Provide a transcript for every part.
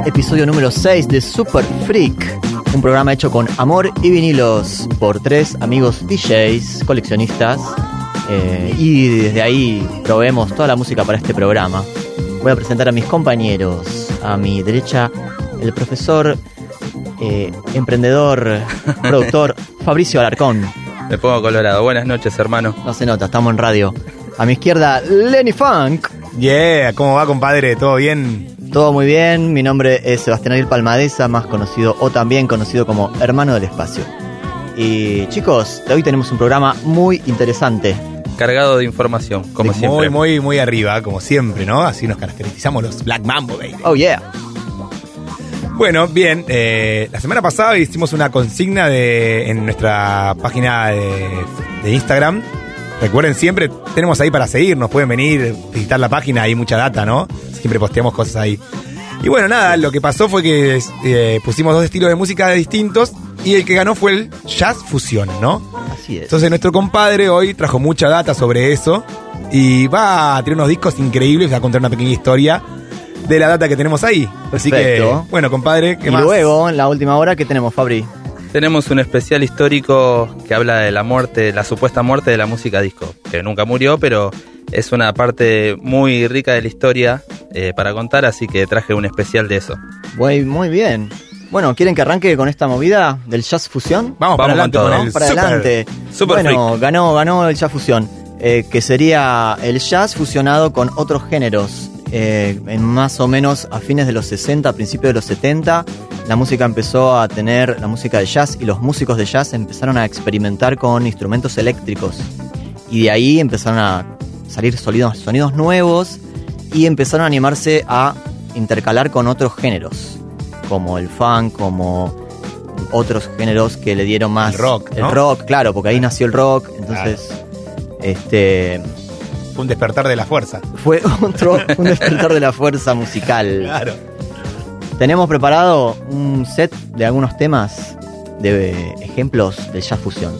Al episodio número 6 de Super Freak, un programa hecho con amor y vinilos por tres amigos DJs, coleccionistas, eh, y desde ahí proveemos toda la música para este programa. Voy a presentar a mis compañeros. A mi derecha, el profesor, eh, emprendedor, productor Fabricio Alarcón. Me pongo colorado. Buenas noches, hermano. No se nota, estamos en radio. A mi izquierda, Lenny Funk. Yeah, ¿cómo va, compadre? ¿Todo bien? Todo muy bien, mi nombre es Sebastián Ariel Palmadesa, más conocido o también conocido como Hermano del Espacio. Y chicos, hoy tenemos un programa muy interesante. Cargado de información, como De siempre. Muy, muy, muy arriba, como siempre, ¿no? Así nos caracterizamos los Black Mambo, baby. Oh yeah. Bueno, bien, eh, la semana pasada hicimos una consigna de, en nuestra página de, de Instagram. Recuerden siempre, tenemos ahí para seguirnos, pueden venir, visitar la página, hay mucha data, ¿no? Siempre posteamos cosas ahí. Y bueno, nada, lo que pasó fue que eh, pusimos dos estilos de música distintos y el que ganó fue el jazz fusión, ¿no? Así es. Entonces nuestro compadre hoy trajo mucha data sobre eso y va a tener unos discos increíbles, va a contar una pequeña historia de la data que tenemos ahí. Así que, Perfecto. bueno, compadre, ¿qué y más? luego, en la última hora, ¿qué tenemos, Fabri? Tenemos un especial histórico que habla de la muerte, la supuesta muerte de la música disco, que nunca murió, pero es una parte muy rica de la historia eh, para contar, así que traje un especial de eso. Muy, muy bien. Bueno, ¿quieren que arranque con esta movida del jazz fusión? Vamos, para Vamos adelante con todo. para super- adelante. super bueno, ganó, ganó el jazz fusión, eh, que sería el jazz fusionado con otros géneros. Eh, en más o menos a fines de los 60, a principios de los 70, la música empezó a tener, la música de jazz y los músicos de jazz empezaron a experimentar con instrumentos eléctricos. Y de ahí empezaron a salir sonidos, sonidos nuevos y empezaron a animarse a intercalar con otros géneros, como el funk, como otros géneros que le dieron más El rock, el rock, claro, porque ahí nació el rock, entonces este Fue un despertar de la fuerza. fue otro un despertar de la fuerza musical. Claro. Tenemos preparado un set de algunos temas de ejemplos de jazz fusión.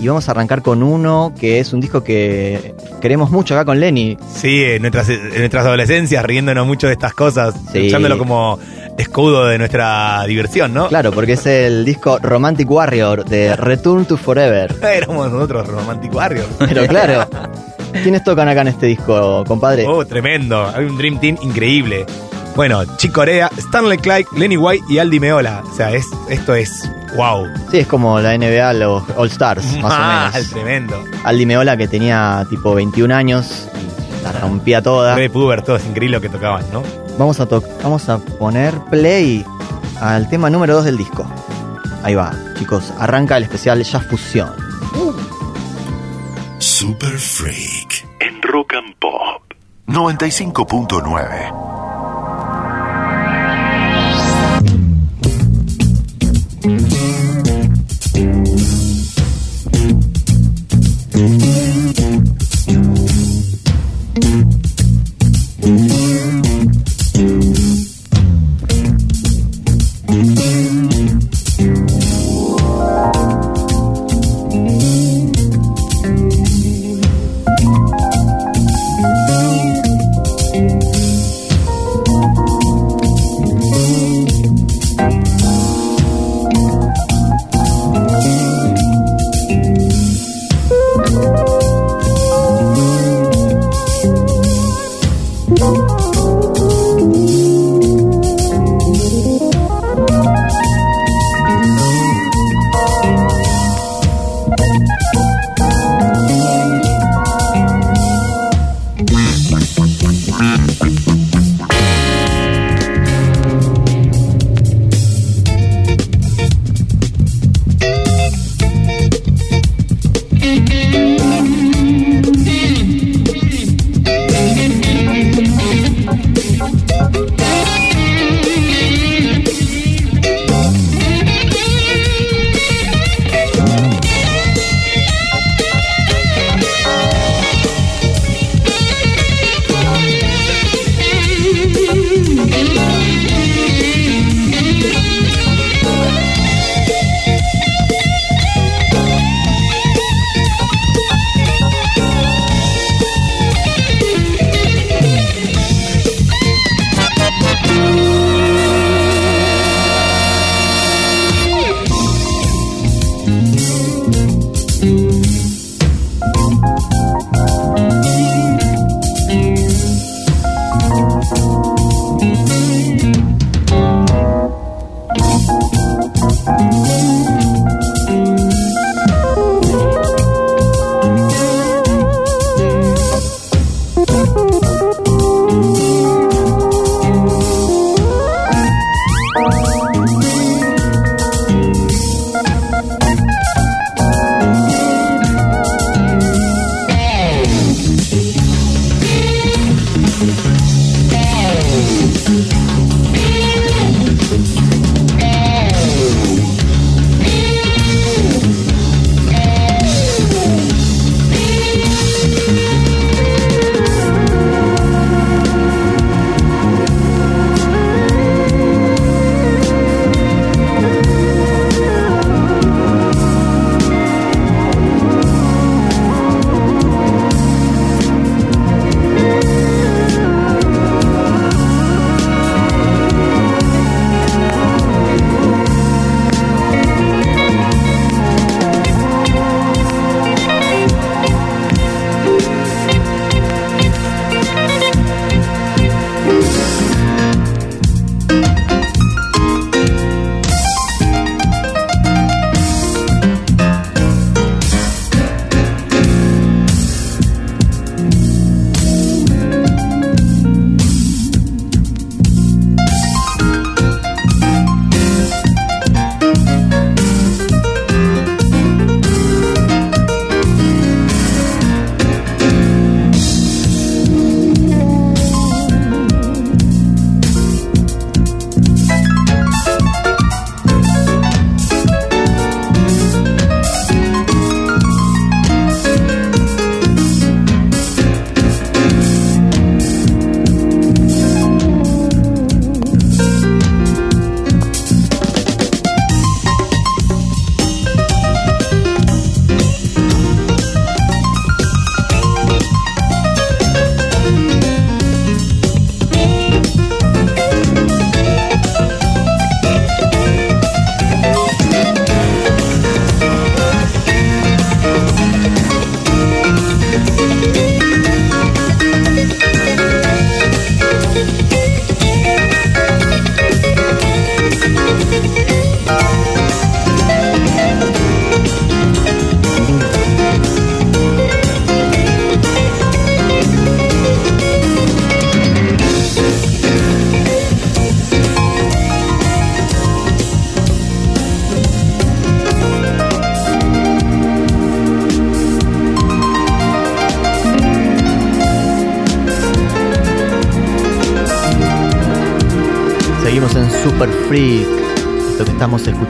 Y vamos a arrancar con uno que es un disco que queremos mucho acá con Lenny. Sí, en nuestras, en nuestras adolescencias, riéndonos mucho de estas cosas, Sí. usándolo como escudo de nuestra diversión, ¿no? Claro, porque es el disco Romantic Warrior de Return to Forever. Éramos nosotros Romantic Warriors. Pero claro, ¿quiénes tocan acá en este disco, compadre? Oh, tremendo. Hay un Dream Team increíble. Bueno, Chick Corea, Stanley Clark, Lenny White y Aldi Meola. O sea, es, esto es wow. Sí, es como la NBA, los All Stars, más o menos. tremendo. Aldi Meola que tenía tipo 21 años y la rompía toda. Re Puber, todo es increíble lo que tocaban, ¿no? Vamos a, to- vamos a poner play al tema número 2 del disco. Ahí va, chicos, arranca el especial Jazz Fusión. Super Freak en Rock and Pop 95.9. Super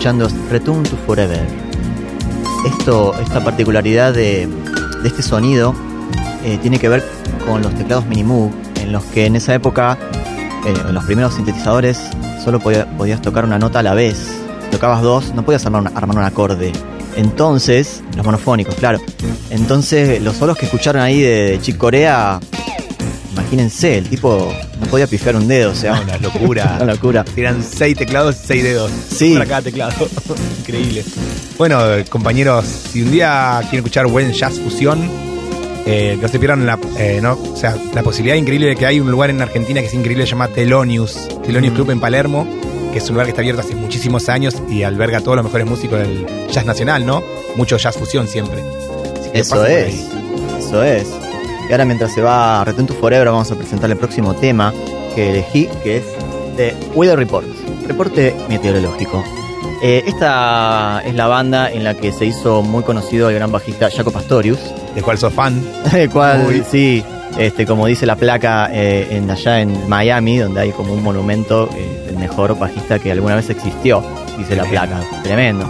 escuchando es Return to Forever. Esto, esta particularidad de, este sonido eh, tiene que ver con los teclados Minimoog, en los que en esa época, eh, en los primeros sintetizadores, solo podía- podías tocar una nota a la vez. Tocabas dos, no podías armar, un- armar un acorde. Entonces, los monofónicos, claro. Entonces, los solos que escucharon ahí de, Chick Corea, imagínense, el tipo podía pifiar un dedo, o sea, Una locura. una locura. Eran seis teclados, seis dedos. Sí. Para cada teclado. Increíble. Bueno, eh, compañeros, si un día quieren escuchar buen jazz fusión, Eh, no se pierdan la, eh, no, o sea, la posibilidad increíble de que hay un lugar en Argentina que es increíble, se llama Telonius, Telonius Mm. Club en Palermo, que es un lugar que está abierto hace muchísimos años y alberga a todos los mejores músicos del jazz nacional, ¿no? Mucho jazz fusión siempre. Eso es, eso es. Y ahora mientras se va Return to Forever vamos a presentar el próximo tema que elegí, que es de Weather Report, reporte meteorológico. Eh, esta es la banda en la que se hizo muy conocido el gran bajista Jaco Pastorius, Del cual sos fan. el cual, sí, este, como dice la placa eh, en, allá en Miami, donde hay como un monumento eh, del mejor bajista que alguna vez existió, dice la placa, tremendo.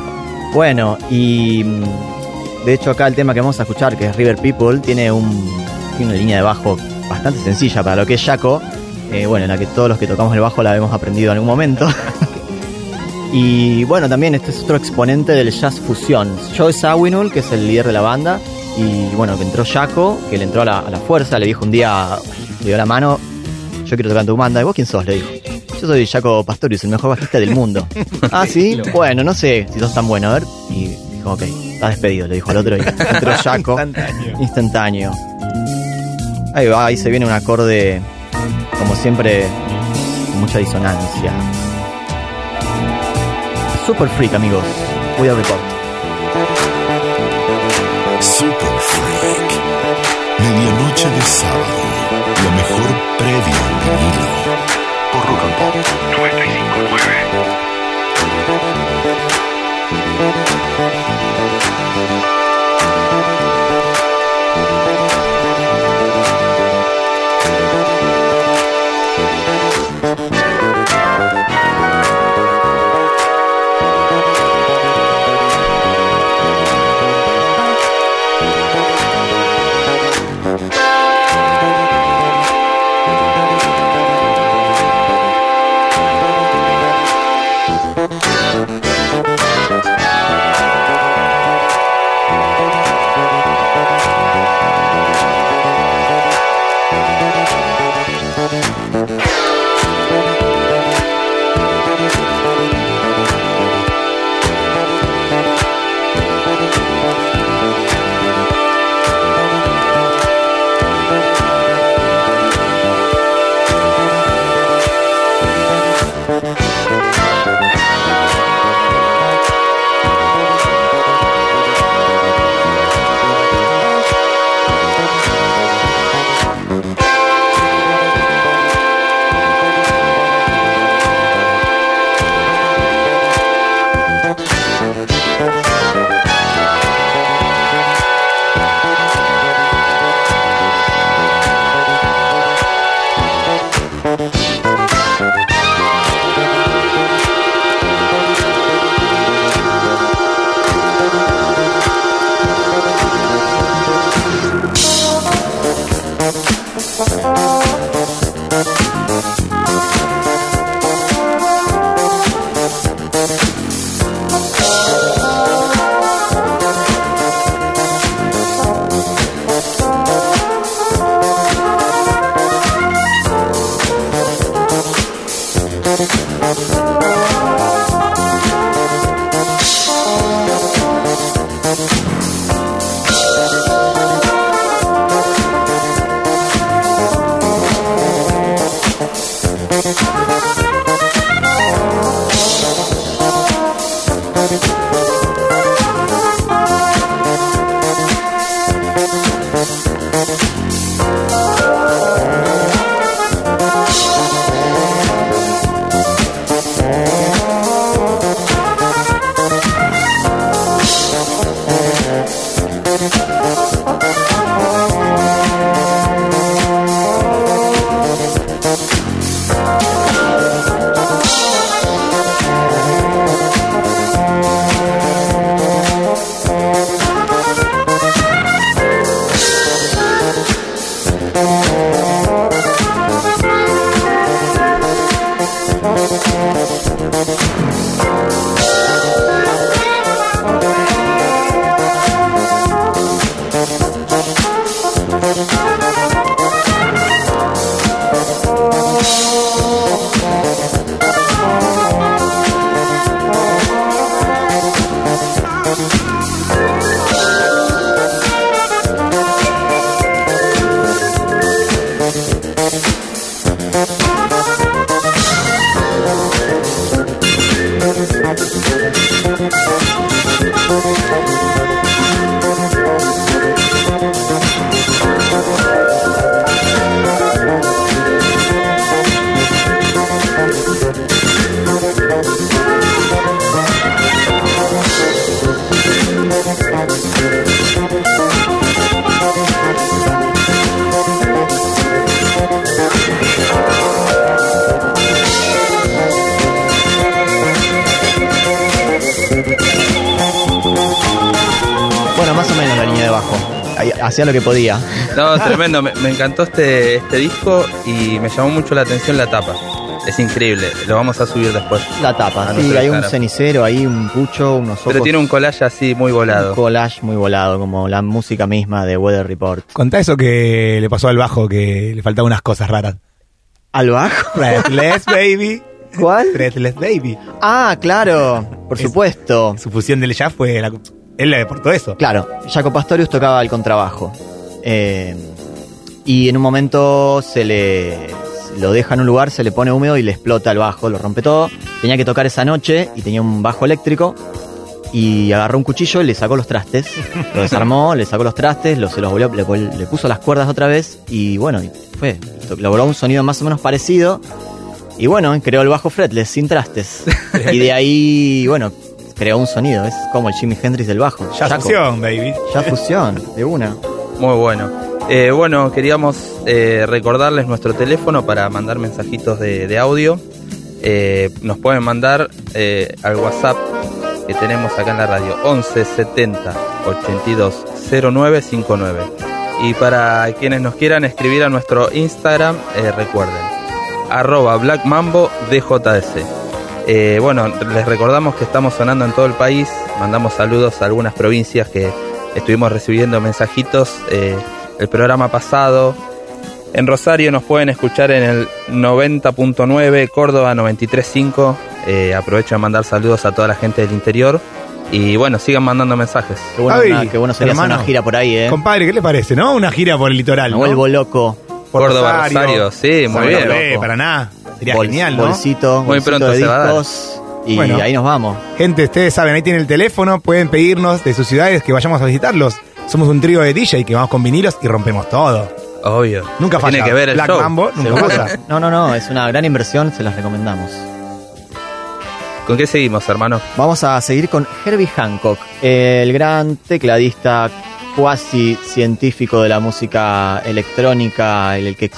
Bueno, y mm, de hecho acá el tema que vamos a escuchar, que es River People, tiene, un, tiene una línea de bajo bastante sencilla para lo que es Jaco, eh, bueno, en la que todos los que tocamos el bajo la hemos aprendido en algún momento. y bueno, también este es otro exponente del jazz fusión. Joe Zawinul, que es el líder de la banda, y bueno, que entró Jaco, que le entró a la, a la fuerza, le dijo un día, le dio la mano, yo quiero tocar en tu banda. ¿Y vos quién sos? Le dijo. Yo soy Jaco Pastorius, el mejor bajista del mundo. ah, sí, bueno, no sé si sos tan bueno, a ver. Y dijo, ok, estás despedido, le dijo al otro y entró Jaco. Instantáneo. Instantáneo. Ahí va, ahí se viene un acorde, como siempre, con mucha disonancia. Super Freak, amigos. Voy a record. Super Freak. Medianoche de sábado. Lo mejor previo al vinilo. Por Rock and Pop 959. Bueno, más o menos la línea de bajo. Ahí- Hacía lo que podía. No, tremendo. Me, me encantó este, este disco y me llamó mucho la atención la tapa. Es increíble. Lo vamos a subir después. La tapa, sí, hay un cenicero ahí, un pucho, unos ojos. Pero tiene un collage así muy un volado. collage muy volado, como la música misma de Weather Report. Contá eso que le pasó al bajo, que le faltaban unas cosas raras. ¿Al bajo? Breathless Baby. ¿Cuál? Breathless Baby. Ah, claro, por Es- supuesto. Su fusión del jazz fue la... Él le aportó eso. Claro, Jaco Pastorius tocaba el contrabajo. Eh, y en un momento se le lo deja en un lugar, se le pone húmedo y le explota el bajo, lo rompe todo. Tenía que tocar esa noche y tenía un bajo eléctrico. Y agarró un cuchillo y le sacó los trastes. Lo desarmó, le sacó los trastes, lo, se los volvió, le, puso las cuerdas otra vez y bueno, fue. Logró un sonido más o menos parecido. Y bueno, creó el bajo fretless, sin trastes. y de ahí, bueno, creó un sonido. Es como el Jimi Hendrix del bajo. Jaco. fusión, baby. Ya fusión, de una. Muy bueno. Eh, bueno, queríamos eh, recordarles nuestro teléfono para mandar mensajitos de, audio. Eh, nos pueden mandar al WhatsApp que tenemos acá en la radio 11 70 82 09 59. Y para quienes nos quieran escribir a nuestro Instagram, recuerden, arroba Black Mambo DJS. Eh, bueno, les recordamos que estamos sonando en todo el país, mandamos saludos a algunas provincias que estuvimos recibiendo mensajitos el programa pasado. En Rosario nos pueden escuchar en el 90.9, Córdoba 93.5. Eh, aprovecho de mandar saludos a toda la gente del interior. Y bueno, sigan mandando mensajes. Qué bueno, Ay, una- qué bueno sería hacer hermano. una gira por ahí, ¿eh? Compadre, ¿qué le parece, no? Una gira por el litoral, Me ¿no? vuelvo loco. Por Córdoba, Rosario, sí, muy bien. Loco. para nada. Sería genial, ¿no? Bolsito, Muy bolsito pronto de discos. Y Bueno. ahí nos vamos. Gente, ustedes saben, ahí tienen el teléfono, pueden pedirnos de sus ciudades que vayamos a visitarlos. Somos un trío de DJ que vamos con vinilos y rompemos todo. Obvio. Nunca falla. Tiene que ver el Black show. Mambo nunca Seguro. falla. No, no, no, es una gran inversión, se las recomendamos. ¿Con qué seguimos, hermano? Vamos a seguir con Herbie Hancock, el gran tecladista cuasi científico de la música electrónica, el, el que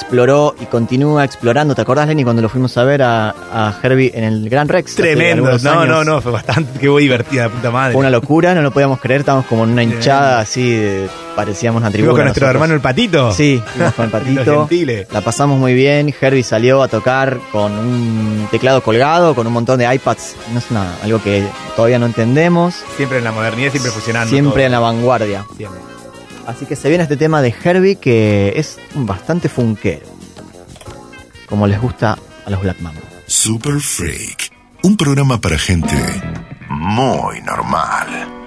exploró y continúa explorando. ¿Te acordás, Lenny, cuando lo fuimos a ver a, a Herbie en el Gran Rex? Tremendo. No, no, no, fue bastante, qué divertida, puta madre. Fue una locura, no lo podíamos creer, estábamos como en una hinchada así, de- parecíamos una tribuna. Con nuestro nosotros. hermano el patito. Sí, con el patito. La pasamos muy bien. Herbie salió a tocar con un teclado colgado, con un montón de iPads. No es una, algo que todavía no entendemos. Siempre en la modernidad, siempre fusionando. Siempre todo. en la vanguardia. Siempre. Así que se viene este tema de Herbie que es bastante funkero. Como les gusta a los Black Mambo. Super Freak. Un programa para gente muy normal.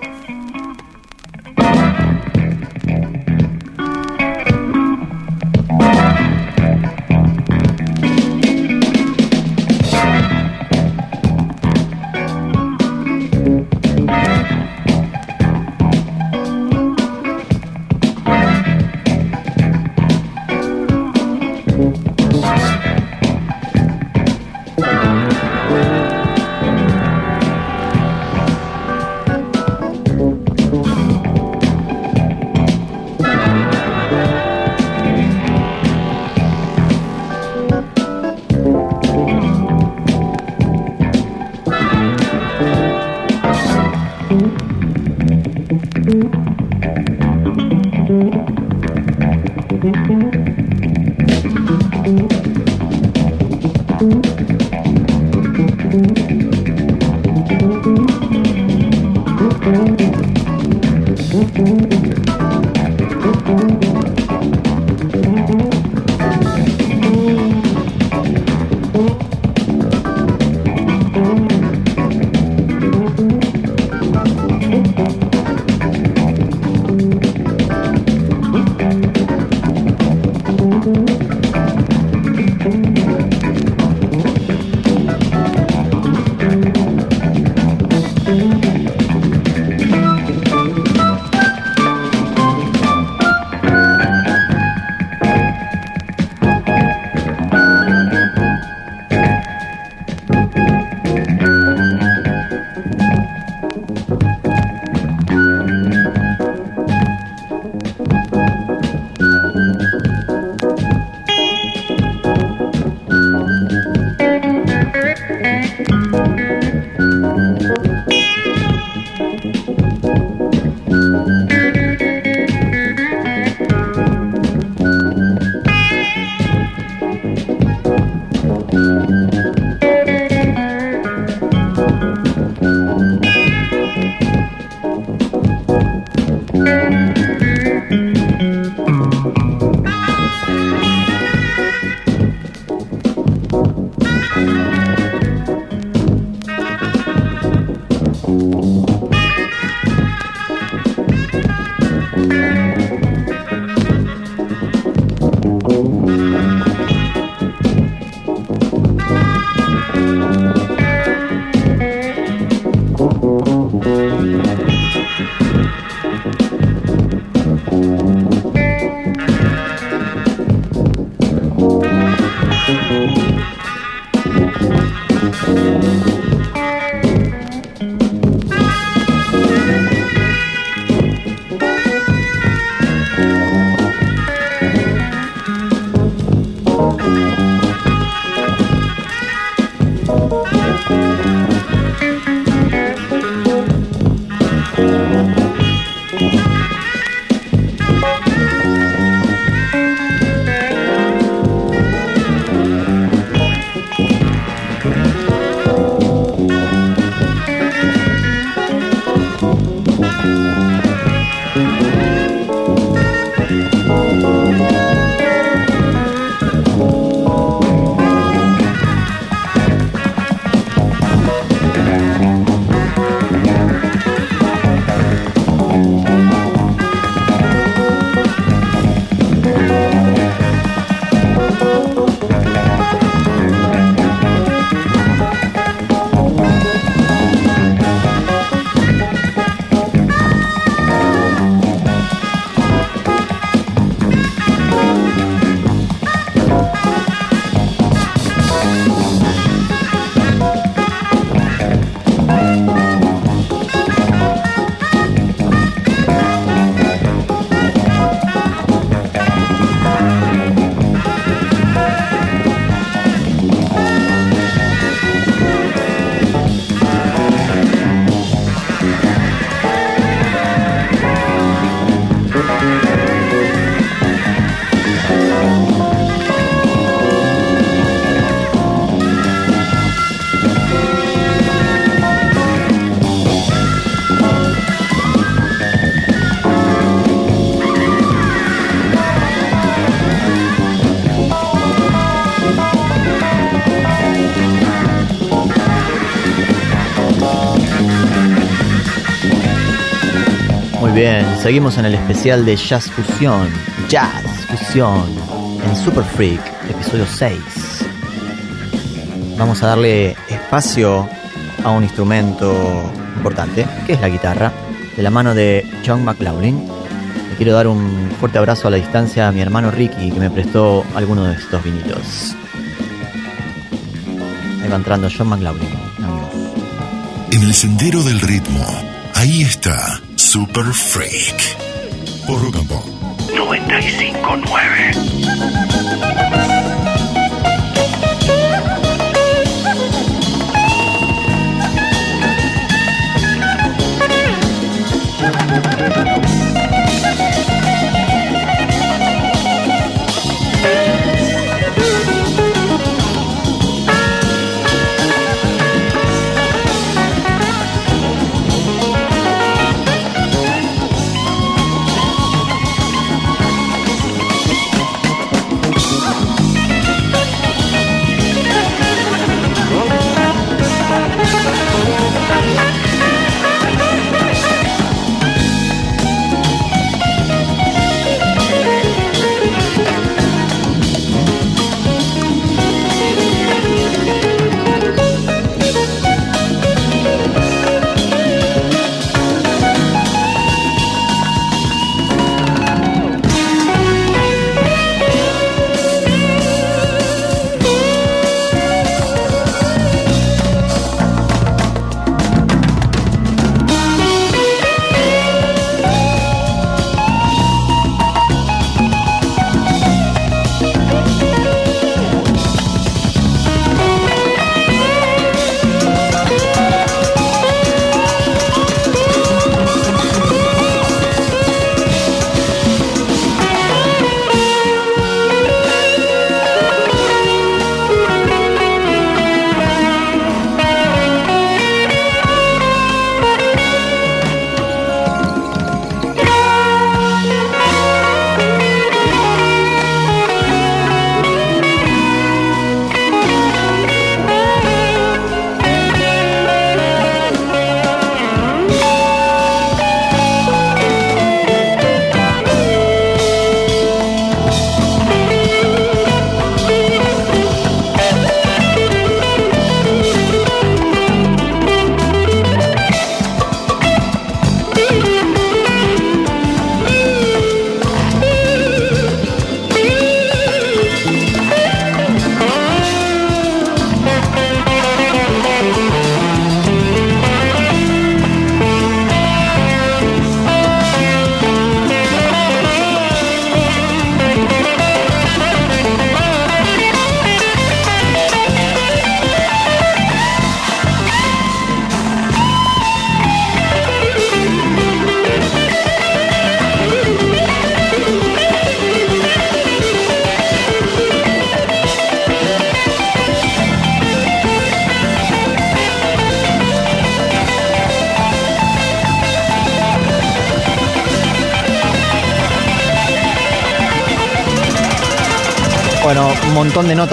Seguimos en el especial de Jazz Fusión, Jazz Fusión, en Super Freak, episodio 6. Vamos a darle espacio a un instrumento importante, que es la guitarra, de la mano de John McLaughlin. Le quiero dar un fuerte abrazo a la distancia a mi hermano Ricky, que me prestó alguno de estos vinilos. Ahí va entrando John McLaughlin, En el sendero del ritmo, ahí está Super Freak. Por Pop 959.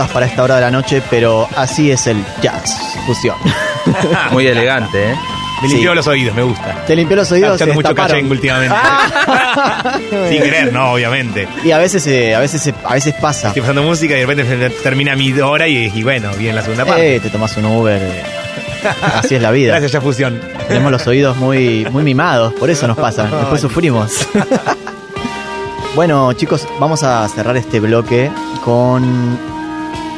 Notas para esta hora de la noche, pero así es el jazz fusión. Muy elegante, ¿eh? Me Sí. limpió los oídos, me gusta. Te limpió los Está oídos. se mucho cachengue últimamente. Sin querer, no, obviamente. Y a veces, eh, a veces, a veces pasa. Estoy pasando música y de repente termina mi hora y, y bueno, viene la segunda parte. Eh, te tomas un Uber. eh. Así es la vida. Gracias, ya fusión. Tenemos los oídos muy, muy mimados, por eso nos pasa. Después sufrimos. bueno, chicos, vamos a cerrar este bloque con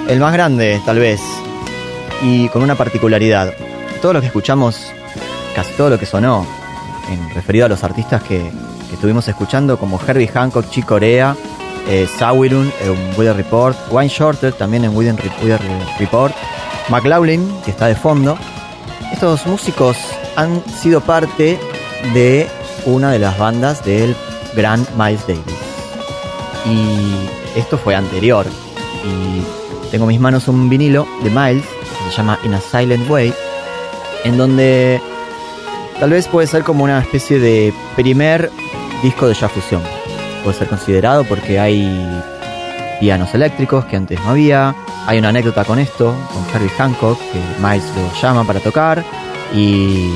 el más grande, tal vez, y con una particularidad. Todo lo que escuchamos, casi todo lo que sonó, en referido a los artistas que, estuvimos escuchando, como Herbie Hancock, Chick Corea, eh, Sawirun en Weather Report, Wayne Shorter también en Weather Report, McLaughlin, que está de fondo. Estos músicos han sido parte de una de las bandas del gran Miles Davis. Y esto fue anterior. Y tengo en mis manos un vinilo de Miles, que se llama In a Silent Way, en donde tal vez puede ser como una especie de primer disco de jazz fusión. Puede ser considerado porque hay pianos eléctricos que antes no había. Hay una anécdota con esto, con Herbie Hancock, que Miles lo llama para tocar y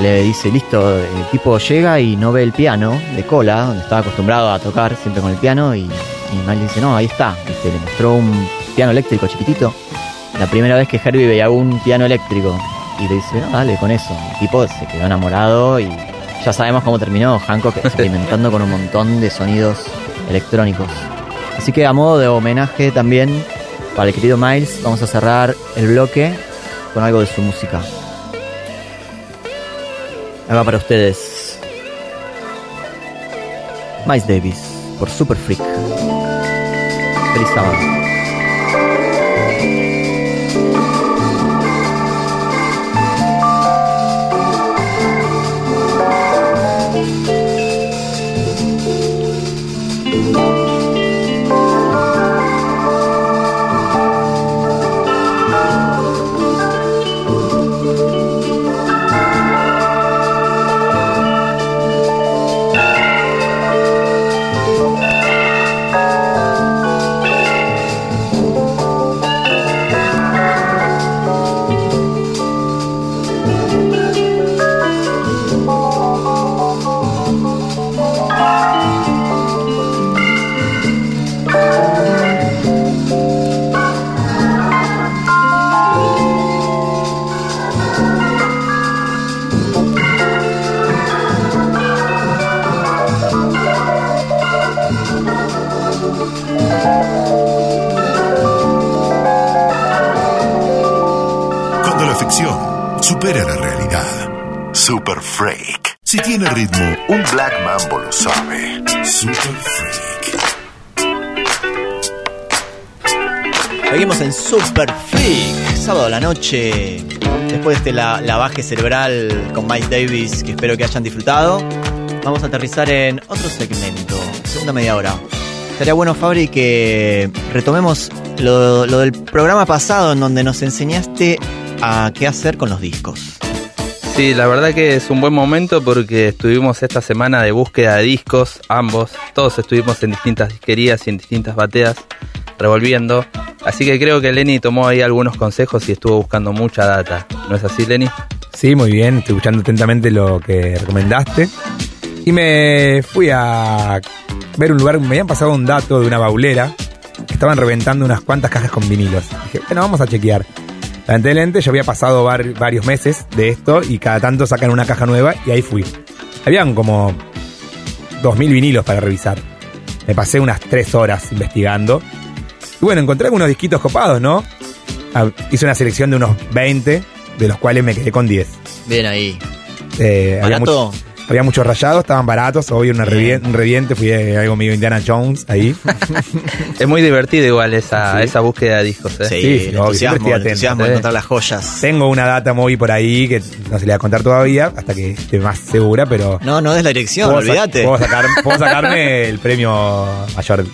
le dice, listo, el tipo llega y no ve el piano de cola, donde estaba acostumbrado a tocar siempre con el piano, y, y Miles dice, no, ahí está, ¿viste? le mostró un piano eléctrico chiquitito. La primera vez que Herbie veía un piano eléctrico y le dice, no, dale con eso. El tipo se quedó enamorado y ya sabemos cómo terminó Hancock experimentando con un montón de sonidos electrónicos. Así que a modo de homenaje también para el querido Miles, vamos a cerrar el bloque con algo de su música. Va para ustedes. Miles Davis por Super Freak. Feliz sábado. Tiene ritmo, un Black Mambo lo sabe. Super Freak. Seguimos en Super Freak, sábado a la noche. Después de este la- lavaje cerebral con Miles Davis, que espero que hayan disfrutado, vamos a aterrizar en otro segmento, segunda media hora. Estaría bueno, Fabri, que retomemos lo, lo del programa pasado en donde nos enseñaste a qué hacer con los discos. Sí, la verdad que es un buen momento porque estuvimos esta semana de búsqueda de discos, ambos, todos estuvimos en distintas disquerías y en distintas bateas, revolviendo. Así que creo que Lenny tomó ahí algunos consejos y estuvo buscando mucha data. ¿No es así, Lenny? Sí, muy bien. Estoy escuchando atentamente lo que recomendaste. Y me fui a ver un lugar. Me habían pasado un dato de una baulera que estaban reventando unas cuantas cajas con vinilos. Dije, bueno, vamos a chequear. Lamentablemente, yo había pasado var- varios meses de esto y cada tanto sacan una caja nueva y ahí fui. Habían como 2.000 vinilos para revisar. Me pasé unas 3 horas investigando. Y bueno, encontré algunos disquitos copados, ¿no? Ah, Hice una selección de unos 20, de los cuales me quedé con 10. Bien ahí. Eh, ¿Barato? mucho- había muchos rayados, estaban baratos, obvio, una revien- un reviente, fui a algo medio Indiana Jones ahí. Es muy divertido igual esa, Sí. esa búsqueda de discos. ¿eh? Sí, Sí, el entusiasmo, el entusiasmo de ¿eh? encontrar las joyas. Tengo una data móvil por ahí que no se le voy a contar todavía, hasta que esté más segura, pero... No, no des la dirección, puedo sa- olvídate. Puedo, sacar- puedo sacarme el premio mayor.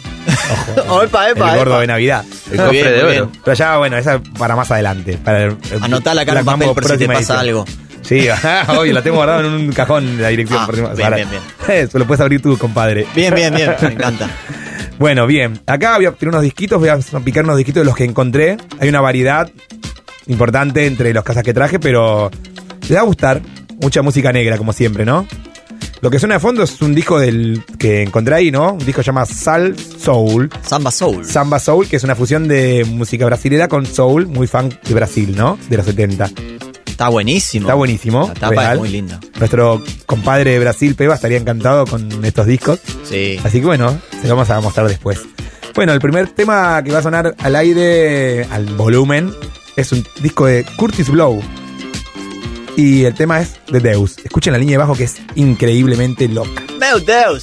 Ojo, Epa, epa, el gordo epa. de Navidad. El cofre bien, de oro. Pero ya, bueno, esa para más adelante. Para el- el Anotala acá en papel por si te pasa edición. algo. Sí, obvio, la tengo guardada en un cajón la dirección. Ah, bien, ahora- bien, Eso lo puedes abrir tú, compadre. Bien, bien, bien, me encanta. Bueno, bien. Acá voy a tirar unos disquitos, voy a picar unos disquitos de los que encontré. Hay una variedad importante entre los casas que traje, pero te va a gustar. Mucha música negra, como siempre, ¿no? Lo que suena de fondo es un disco del que encontré ahí, ¿no? Un disco que se llama Sal Soul. Samba Soul. Samba Soul, que es una fusión de música brasilera con soul, muy fan de Brasil, ¿no? De los 70. Está buenísimo. Está buenísimo. La tapa real. es muy linda. Nuestro compadre de Brasil, Peba, estaría encantado con estos discos. Sí. Así que bueno, se lo vamos a mostrar después. Bueno, el primer tema que va a sonar al aire, al volumen, es un disco de Curtis Blow. Y el tema es de Deus. Escuchen la línea de bajo que es increíblemente loca. ¡Meu Deus!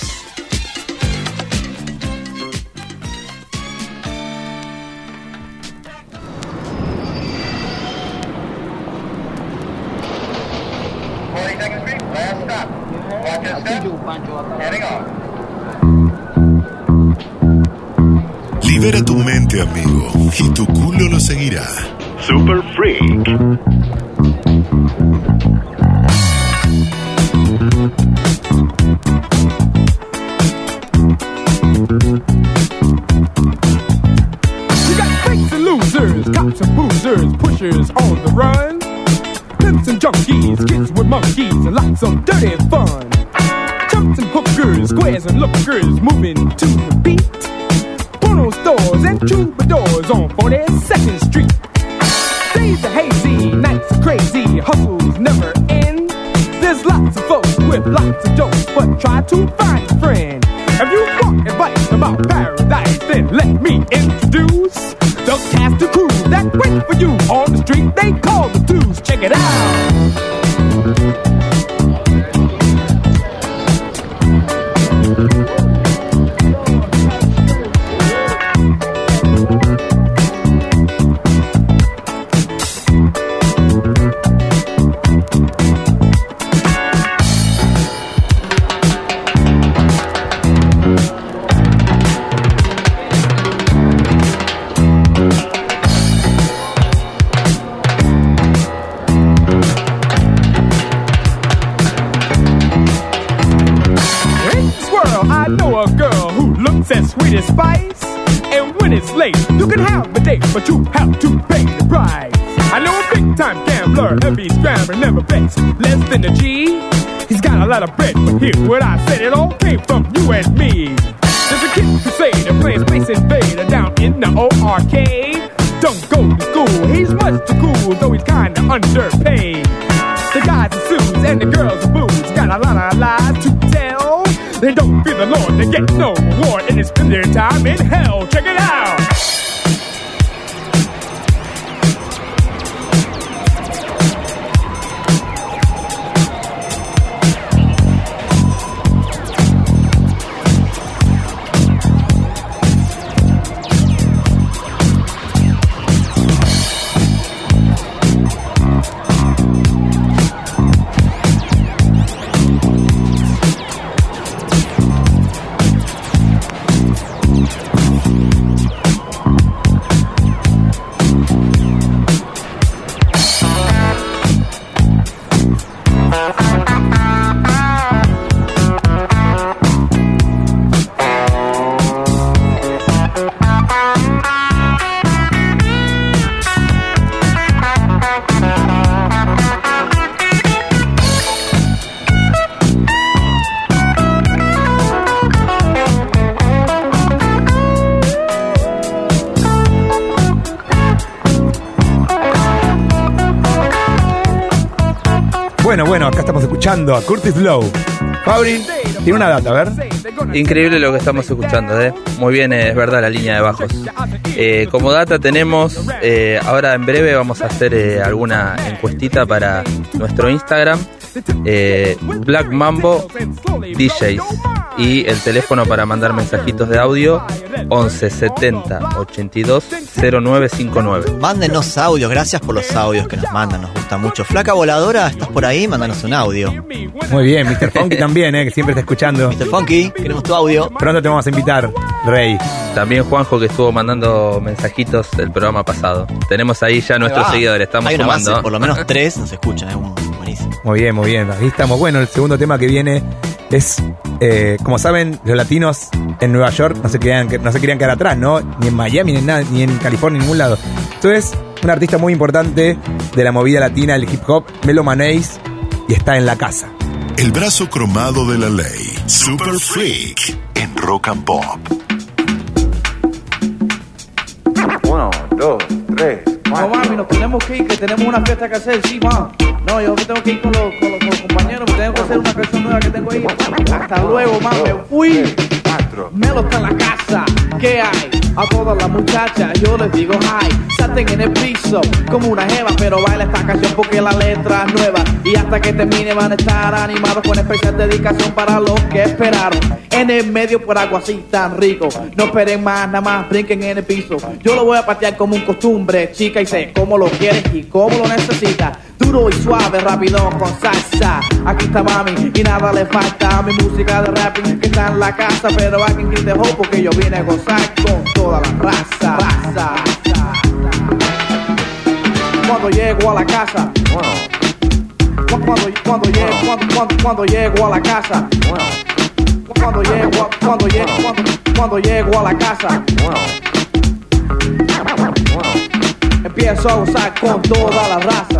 Tu mente, amigo, y tu culo lo seguirá. Super Freak. You got fakes and losers, cops and boozers, pushers on the run. Pimps and junkies, kids with monkeys, and lots of dirty fun. Chumps and hookers, squares and lookers, moving time in hell. Check it out. Escuchando a Curtis Blow. Fabri, tiene una data, a ver. Increíble lo que estamos escuchando, ¿eh? Muy bien, es verdad la línea de bajos. Eh, como data tenemos, eh, ahora en breve vamos a hacer eh, alguna encuestita para nuestro Instagram, Black Mambo DJs. Y el teléfono para mandar mensajitos de audio, 11 70 82 0959. Mándenos audios, gracias por los audios que nos mandan, nos gusta mucho. Flaca voladora, ¿estás por ahí? Mándanos un audio. Muy bien, Mr. Funky también, eh, que siempre está escuchando. Mr. Funky, queremos tu audio. Pronto te vamos a invitar, Rey. También Juanjo que estuvo mandando mensajitos del programa pasado. Tenemos ahí ya nuestros seguidores, estamos Hay una base, sumando. por lo menos tres nos escuchan, es buenísimo. Muy bien, muy bien. Ahí estamos. Bueno, el segundo tema que viene Es, eh, como saben, los latinos en Nueva York no se, querían, no se querían quedar atrás, ¿no? Ni en Miami, ni en, nada, ni en California, ni en ningún lado. Entonces, un artista muy importante de la movida latina, del hip hop, Melo Manéis, y está en la casa. El brazo cromado de la ley. Super Freak en Rock and Pop. Uno, dos, tres, No, mami, nos tenemos que ir, que tenemos una fiesta que hacer, sí, ma. No, yo tengo que ir con los, con los, con los compañeros, tengo que hacer una canción nueva que tengo ahí. Hasta luego, ma, me fui. Melo está en la casa, ¿qué hay? A todas las muchachas yo les digo hi. Salten en el piso como una jeva Pero baila esta canción porque la letra es nueva. Y hasta que termine van a estar animados Con especial dedicación para los que esperaron. En el medio por algo así tan rico. No esperen más, nada más brinquen en el piso. Yo lo voy a patear como un costumbre Chica y sé cómo lo quieres y cómo lo necesitas Duro y suave, rápido con salsa Aquí está mami y nada le falta Mi música de rapping que está en la casa Pero can give the hope porque yo vine a gozar con toda la raza, raza. Cuando llego a la casa cuando, cuando, llego, cuando, cuando, cuando llego a la casa cuando llego, a- cuando llego, cuando, cuando llego a la casa empiezo a gozar con toda la raza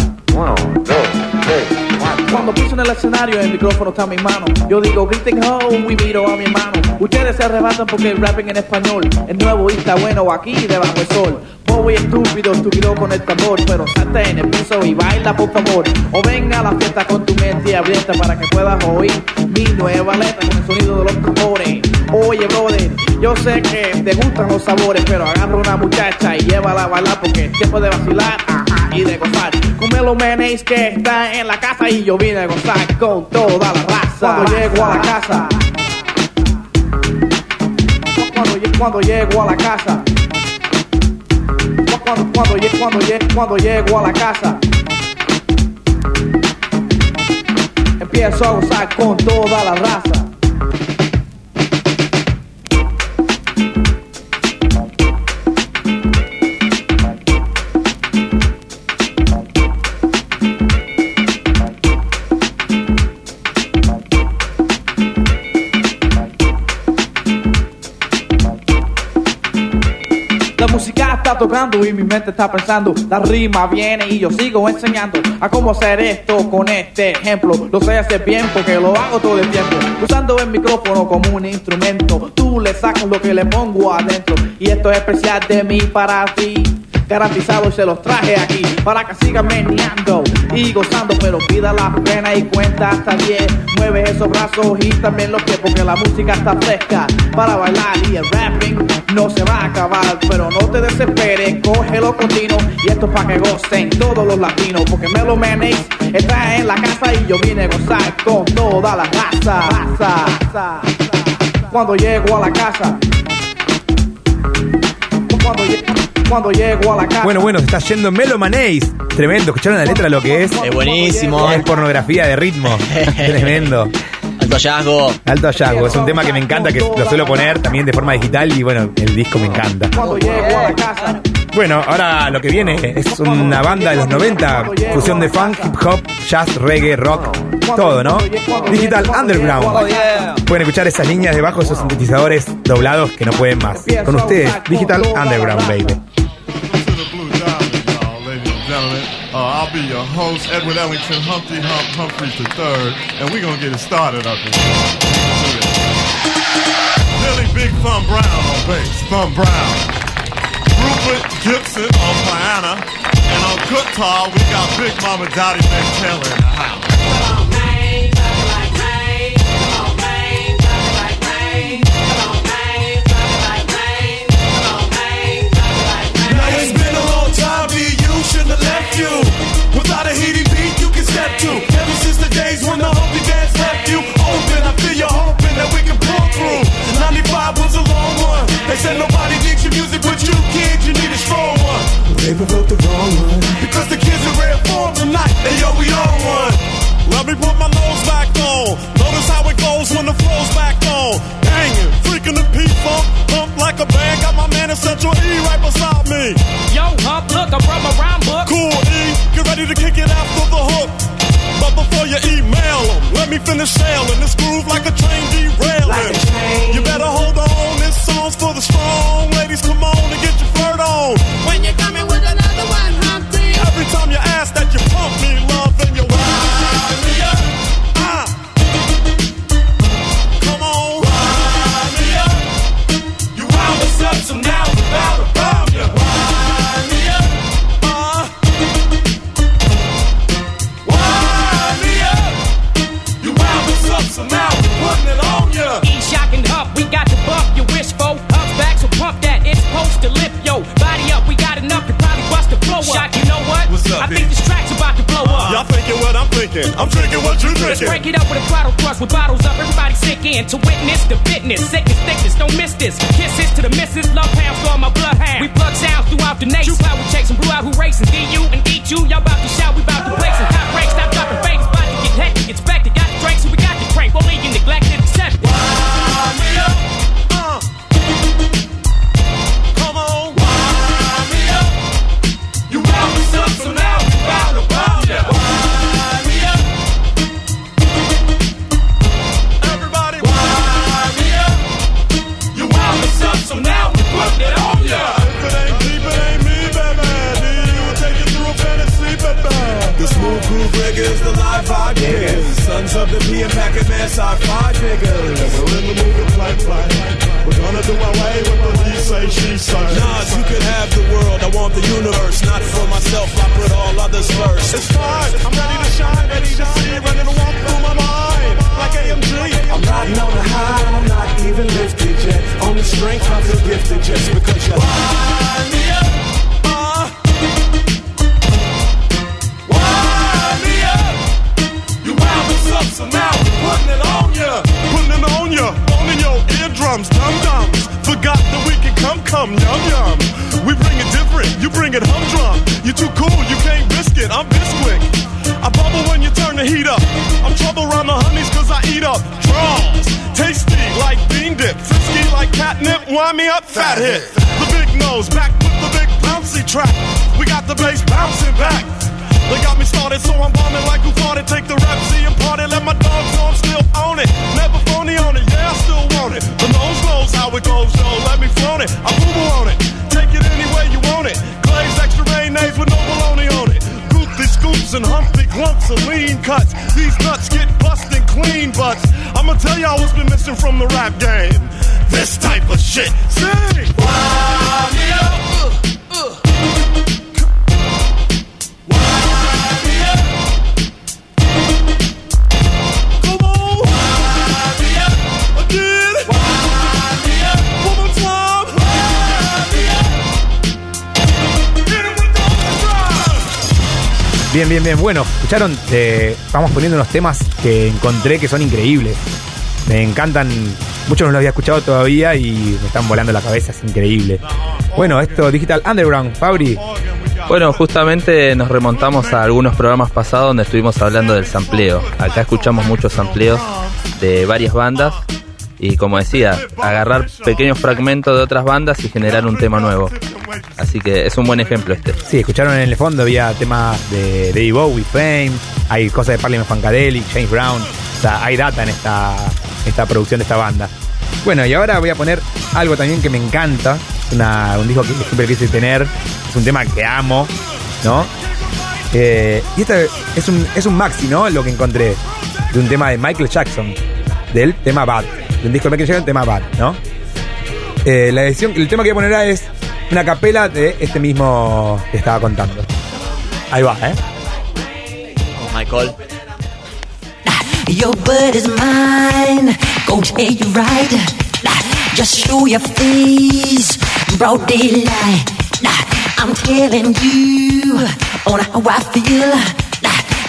Cuando piso en el escenario, el micrófono está en mi mano. Yo digo, griten home y miro a mi hermano. Ustedes se arrebatan porque el rapping en español es nuevo y está bueno aquí debajo del sol. Y estúpido, estúpido con el tambor, pero salte en el piso y baila por favor. O ven a la fiesta con tu mente abierta para que puedas oír mi nueva letra con el sonido de los tambores. Oye, brother, yo sé que te gustan los sabores, pero agarra una muchacha y llévala a bailar porque es tiempo de vacilar ajá, y de gozar. Con Melo Menéis que está en la casa y yo vine a gozar con toda la raza. Cuando llego a la casa, cuando, cuando llego a la casa, cuando, cuando, cuando, cuando llego a la casa, empiezo a gozar con toda la raza. Está tocando y mi mente está pensando. La rima viene y yo sigo enseñando a cómo hacer esto con este ejemplo. Lo sé hacer bien porque lo hago todo el tiempo. Usando el micrófono como un instrumento. Tú le sacas lo que le pongo adentro. Y esto es especial de mí para ti. Garantizado y se los traje aquí para que sigan meneando y gozando, pero pida la pena y cuenta hasta 10. Mueve esos brazos y también los pies porque la música está fresca para bailar y el rapping no se va a acabar. Pero no te desesperes, cógelo continuo y esto es para que gocen todos los latinos porque Melo Menéis está en la casa y yo vine a gozar con toda la raza. Cuando llego a la casa, cuando, lle- cuando llego a la casa. Bueno, bueno, se está yendo Melo Manéis. Tremendo, ¿escucharon la letra lo que es? Es buenísimo. Es pornografía de ritmo. Tremendo. Alto hallazgo. Alto hallazgo. Es un tema que me encanta, que lo suelo poner también de forma digital y bueno, el disco me encanta. Cuando llego a la casa. Bueno, ahora lo que viene es una banda de los 90, fusión de funk, hip hop, jazz, reggae, rock, todo, ¿no? Digital Underground. Pueden escuchar esas líneas debajo, esos sintetizadores doblados que no pueden más. Con ustedes, Digital Underground, baby. To the Blue Diamond, y'all, ladies and gentlemen. Uh, I'll be your host, Edward Ellington, Humpty Hump Humphreys III, and we're gonna get it started up here. Billy Big Thumb Brown on bass, Thumb Brown. Rupert Gibson on piano, and on guitar we got Big Mama Dottie Van Taylor in the house. You. Without a heating beat, you can step to. Ever since the days when the Humpty Dance left you oh, open, I feel you hoping that we can pull through. 95 was a long one. They said nobody needs your music, but you kids, you need a strong one. They wrote the wrong one. Because the kids are red form tonight, and yo, we on one. Let me put my nose back on. Notice how it goes when the flow's back on. Hanging, freaking the P-Funk, pump like a band. Got my man Essential E right beside me. Yo, hump, look, I brought my ready to kick it after the hook. But before you email them, let me finish sailing this groove like a train derailing. You better hold on, this song's for the strong. Ladies, come on I think this track's about to blow up. Y'all thinking what I'm thinking? I'm drinking what you drinking. Let's break it up with a throttle thrust with bottles up. Everybody sick in to witness the fitness, sickness, thickness. Don't miss this. Kisses to the misses, love pounds all my bloodhounds. We plug sounds throughout the nation. True power chasing, blue out who racing. DU and eat you. Y'all about to shout, we about to place and top break. Stop dropping fades, about to get hectic, It's back. expected. Got the drinks, so we got the crank. Only you neglected, Eh, vamos poniendo unos temas que encontré que son increíbles. Me encantan, muchos no los había escuchado todavía y me están volando la cabeza, es increíble. Bueno, esto Digital Underground, Fabri. Bueno, justamente nos remontamos a algunos programas pasados donde estuvimos hablando del sampleo. Acá escuchamos muchos sampleos de varias bandas y como decía, agarrar pequeños fragmentos de otras bandas y generar un tema nuevo. Así que es un buen ejemplo este. Sí, escucharon en el fondo, había temas de David Bowie, Fame, hay cosas de Parliament Funkadelic, James Brown, o sea, hay data en esta, esta producción de esta banda. Bueno, y ahora voy a poner algo también que me encanta, una- un disco que siempre quise tener, es un tema que amo, ¿no? Eh, y este es un, es un maxi, ¿no? Lo que encontré de un tema de Michael Jackson, del tema Bad, de un disco de Michael Jackson, tema Bad, ¿no? Eh, la edición, el tema que voy a poner es una capela de este mismo que estaba contando. Ahí va, ¿eh? Michael. Your bird is mine. Go take you right. Just show your face. Broad daylight. I'm telling you on how I feel.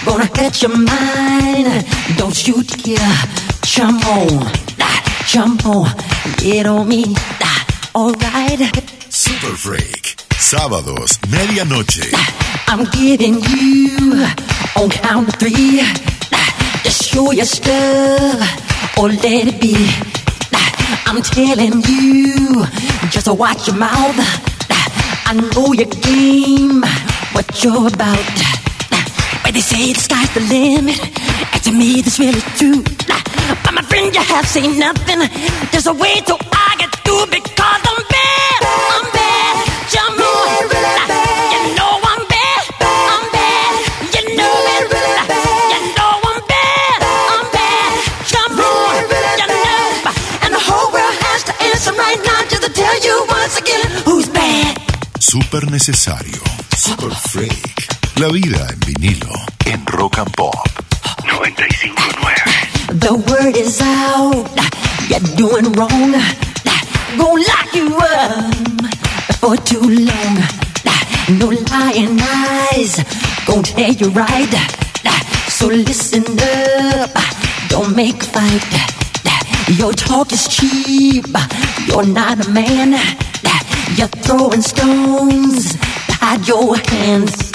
Gonna catch your mind. Don't you dare. Jump on. Jump on. Get on me. Alright. Super Freak. Sábados, medianoche. I'm getting you on count of three. Just show your stuff or let it be. I'm telling you, just watch your mouth. I know your game, what you're about. Where they say the sky's the limit, And to me, this really true. But my friend, you have seen nothing. There's a way to I get through because. I'm bad. Súper necesario. Super freak. La vida en vinilo. En Rock and Pop. 95.9. The word is out. You're doing wrong. Gonna lock you up for too long. No lying eyes. Gonna tell you right. So listen up. Don't make a fight. Your talk is cheap. You're not a man. You're throwing stones. Hide your hands.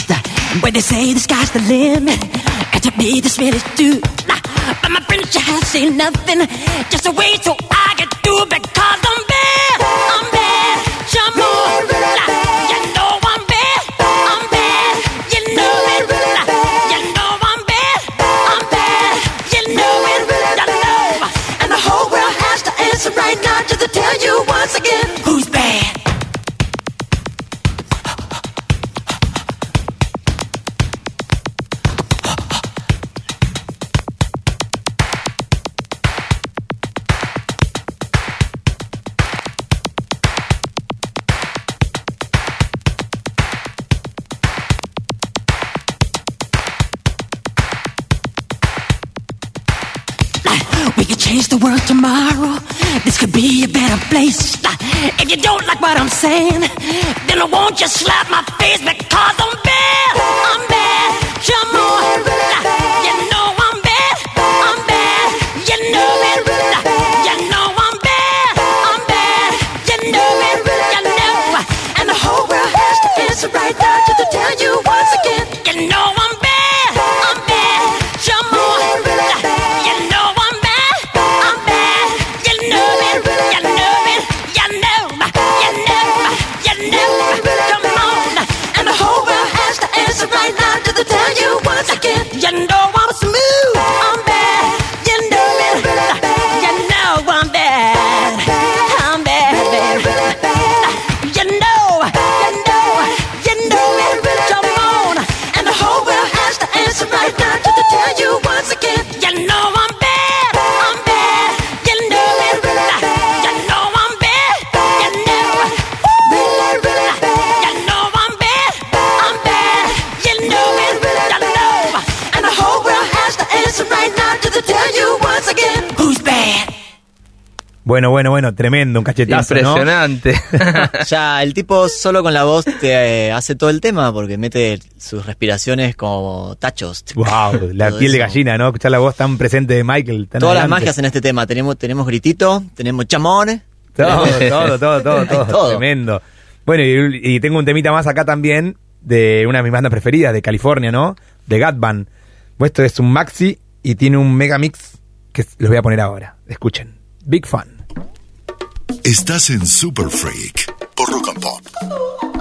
When they say the sky's the limit, and to me this really do. But my friends, you have seen nothing. Just a way so I get through because I'm the world tomorrow. This could be a better place. If you don't like what I'm saying, then I won't just slap my face because I'm bad. I'm bad. Bueno, bueno, bueno, tremendo, un cachetazo, ¿no? Impresionante. ya, el tipo solo con la voz te eh, hace todo el tema porque mete sus respiraciones como tachos. Wow, la piel de gallina, ¿no? Escuchar la voz tan presente de Michael. Tan Todas las magias en este tema. Tenemos, tenemos gritito, tenemos chamones. Todo, todo, todo, todo, todo, todo. Tremendo. Bueno, y, y tengo un temita más acá también de una de mis bandas preferidas de California, ¿no? De Gatban. Pues Esto es un maxi y tiene un mega mix que les voy a poner ahora. Escuchen. Big Fun. Estás en Super Freak por Rock and Pop.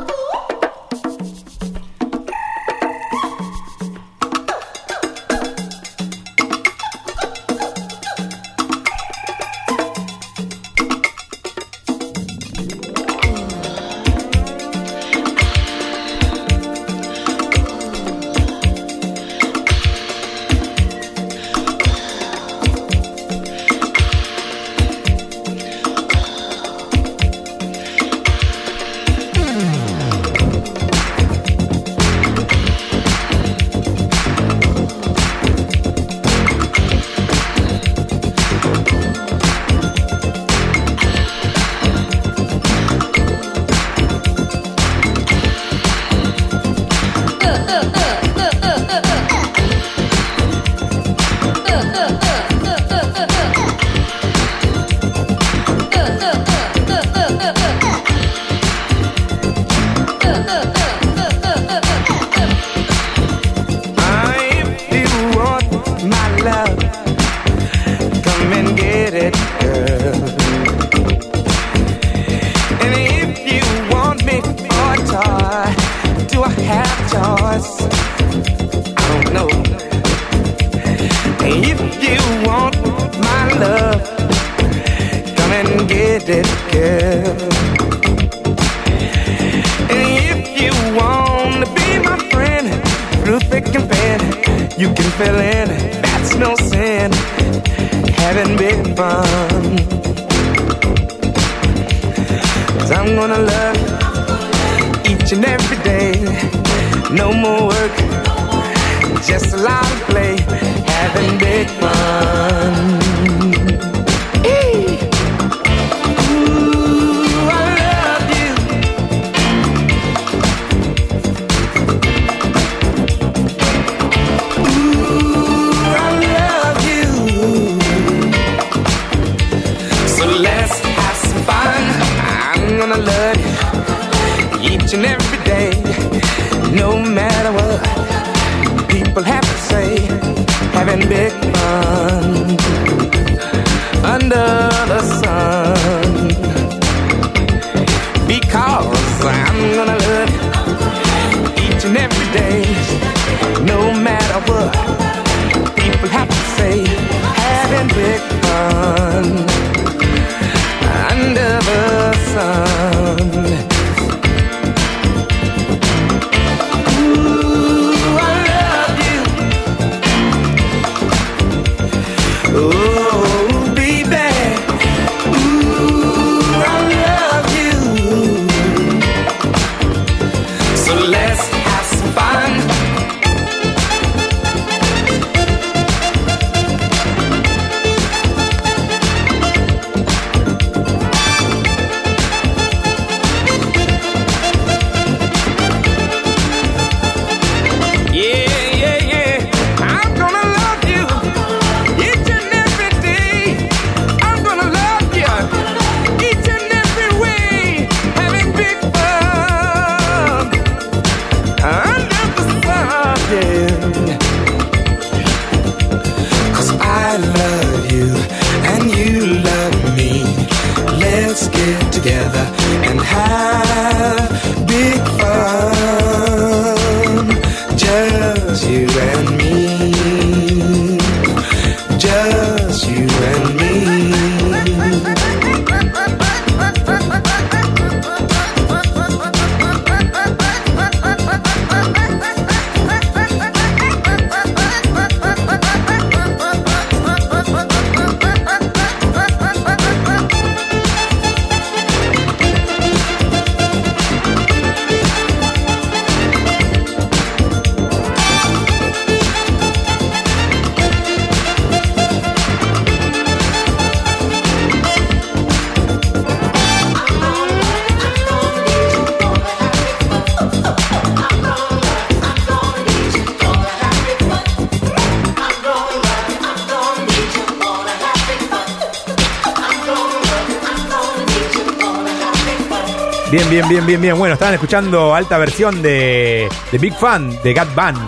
Bien, bien, bien, bien, bien. Bueno, estaban escuchando alta versión de, de Big Fan de Gat Band,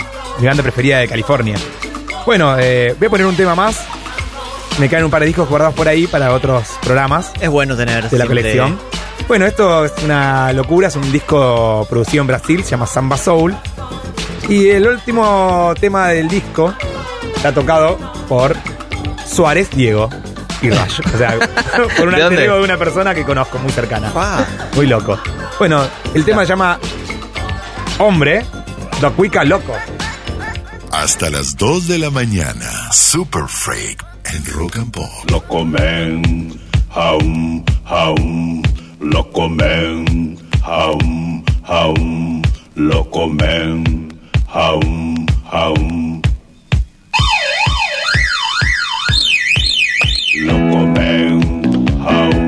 mi banda preferida de California. Bueno, eh, voy a poner un tema más. Me caen un par de discos guardados por ahí para otros programas. Es bueno tener de la siempre- colección. Bueno, esto es una locura, es un disco producido en Brasil, se llama Samba Soul. Y el último tema del disco está tocado por Suárez Diego y Rayo. O sea, por un ¿De alter dónde? ego de una persona que conozco muy cercana. Ah, Muy loco. Bueno, el tema se llama Hombre, Docuica Loco. Hasta las 2 de la mañana. Super Freak en Rock and Pop. Loco man, haum, haum, loco man, haum, haum, loco man, haum, haum. 如果命好。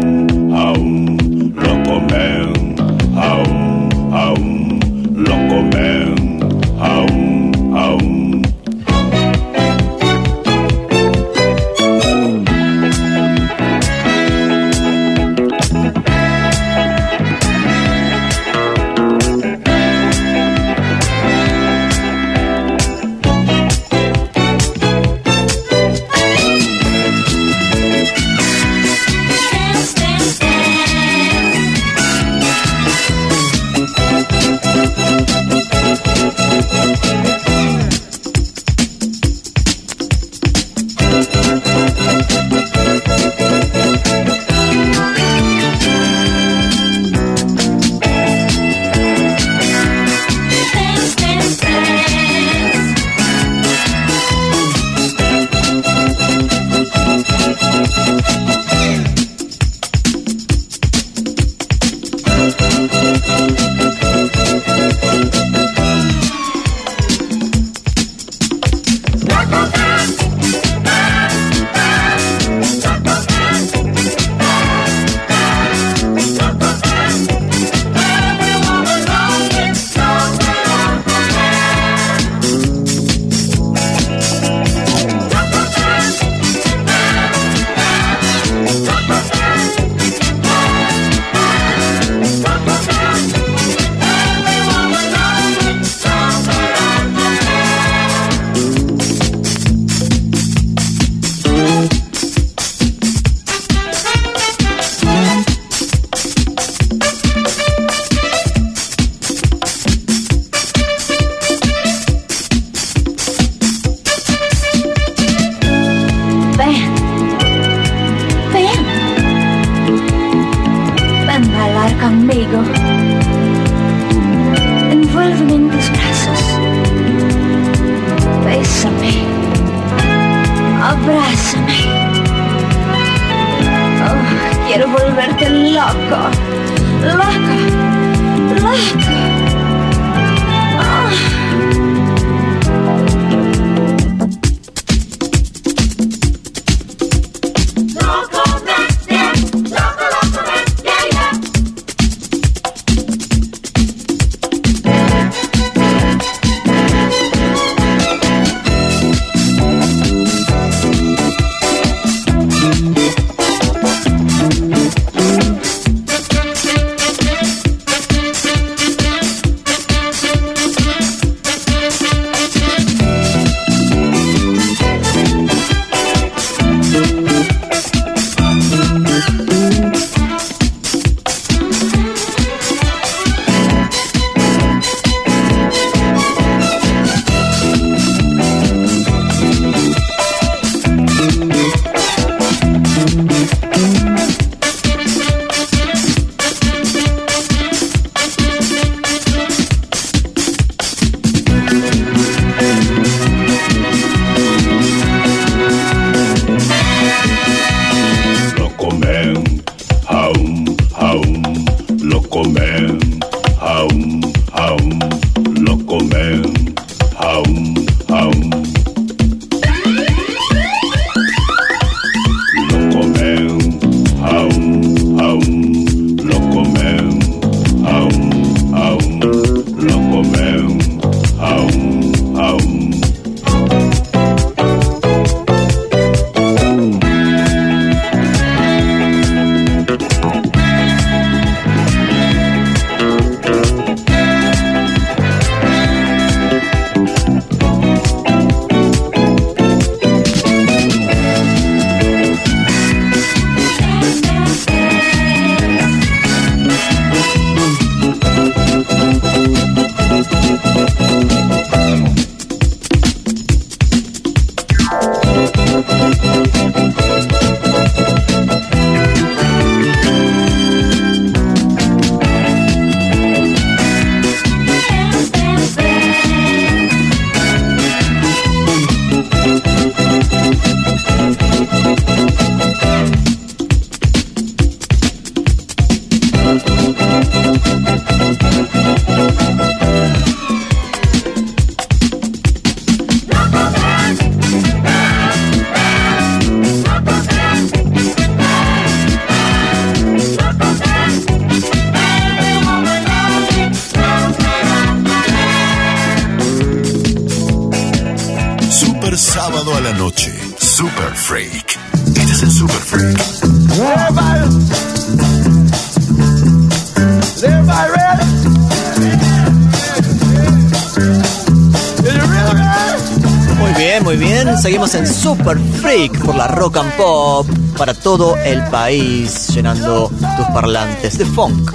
Super Freak por la Rock and Pop para todo el país, llenando tus parlantes de funk.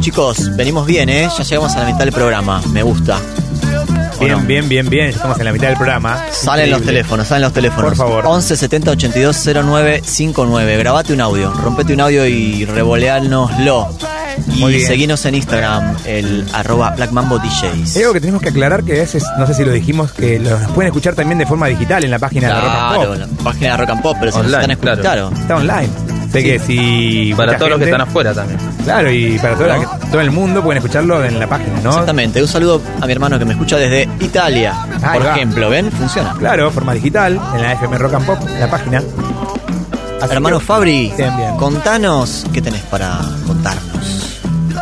Chicos, venimos bien, ¿eh? Ya llegamos a la mitad del programa. Me gusta. ¿O Bien, no? bien, bien, bien. Estamos en la mitad del programa. Salen los teléfonos, salen los teléfonos. Por favor. 11 70 82 09 59. Grabate un audio, rompete un audio y revoleánoslo. Y Muy bien. seguinos en Instagram, el arroba Black Mambo DJs. Hay algo que tenemos que aclarar que a veces, no sé si lo dijimos, que lo- nos pueden escuchar también de forma digital en la página de Rock and Claro, Pop. la página de Rock and Pop, pero si nos están escuchando. claro. Claro. Está online. Sé que si. Para todos los que están afuera también. Claro, y para todo, todo el mundo pueden escucharlo en la página, ¿no? Exactamente. Un saludo a mi hermano que me escucha desde Italia. Ahí por va. ejemplo, ¿ven? Funciona. Claro, forma digital, en la FM Rock and Pop, en la página. Así Hermano que- Fabri, Bien, bien. contanos qué tenés para.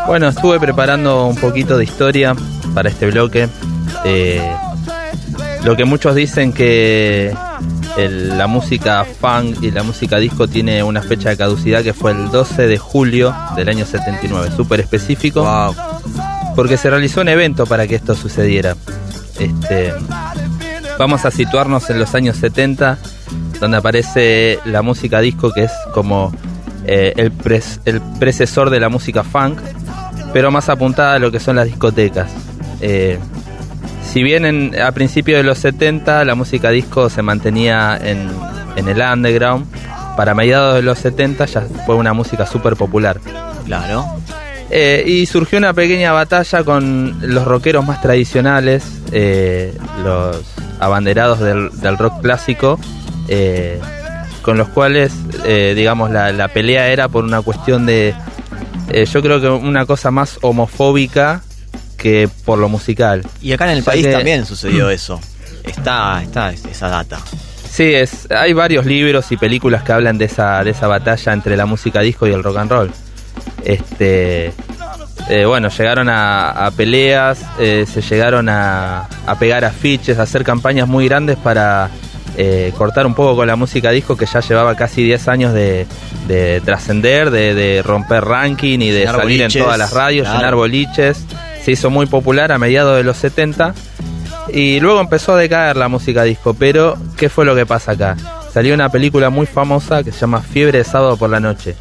Bueno, estuve preparando un poquito de historia para este bloque. Eh, lo que muchos dicen que el- la música funk y la música disco tiene una fecha de caducidad que fue el 12 de julio del año 79, súper específico, porque se realizó un evento para que esto sucediera. Este, vamos a situarnos en los años 70, donde aparece la música disco, que es como eh, el, pres- el precesor de la música funk, pero más apuntada a lo que son las discotecas. Eh, si bien en- a principios de los 70 la música disco se mantenía en, en el underground, para mediados de los 70 ya fue una música súper popular. Claro. Eh, y surgió una pequeña batalla con los rockeros más tradicionales, eh, los abanderados del, del rock clásico, con los cuales, digamos, la, la pelea era por una cuestión de eh, yo creo que una cosa más homofóbica que por lo musical. Y acá en el país que- también sucedió eso. Está, está esa data. Sí, es, hay varios libros y películas que hablan de esa, de esa batalla entre la música disco y el rock and roll. Este, eh, bueno, llegaron a, a peleas, eh, se llegaron a, a pegar afiches, a hacer campañas muy grandes para eh, cortar un poco con la música disco que ya llevaba casi 10 años de, de trascender, de, de romper ranking y de Llenar salir boliches, en todas las radios, claro. llenar boliches. Se hizo muy popular a mediados de los 70 y luego empezó a decaer la música disco, pero ¿qué fue lo que pasa acá? Salió una película muy famosa que se llama Fiebre de sábado por la noche,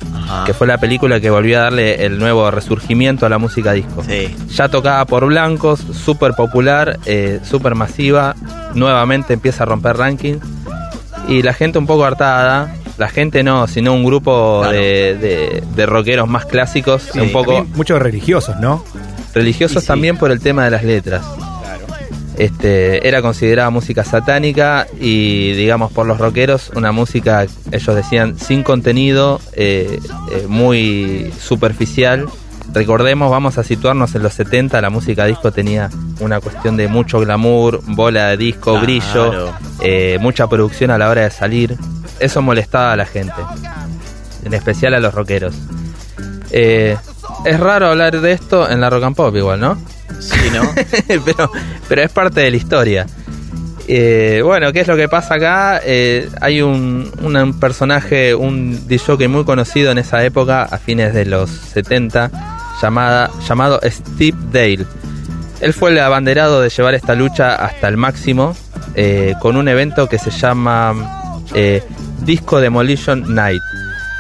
que fue la película que volvió a darle el nuevo resurgimiento a la música disco. Ya tocada por blancos, súper popular, eh, súper masiva, nuevamente empieza a romper rankings y la gente un poco hartada. La gente no, sino un grupo de, de- de rockeros más clásicos, Sí, un poco muchos religiosos, ¿no? religiosos también por el tema de las letras. Este, era considerada música satánica y, digamos, por los rockeros, una música, ellos decían, sin contenido, eh, eh, muy superficial. Recordemos, vamos a situarnos en los 70, la música disco tenía una cuestión de mucho glamour, bola de disco, Claro. brillo, eh, mucha producción a la hora de salir. Eso molestaba a la gente, en especial a los rockeros. Es raro hablar de esto en la rock and pop igual, ¿no? Sí, ¿no? pero, pero es parte de la historia. Eh, bueno, ¿qué es lo que pasa acá? Eh, hay un, un personaje, un DJ muy conocido en esa época, a fines de los 70, llamada, llamado Steve Dale. Él fue el abanderado de llevar esta lucha hasta el máximo eh, con un evento que se llama Disco Demolition Night.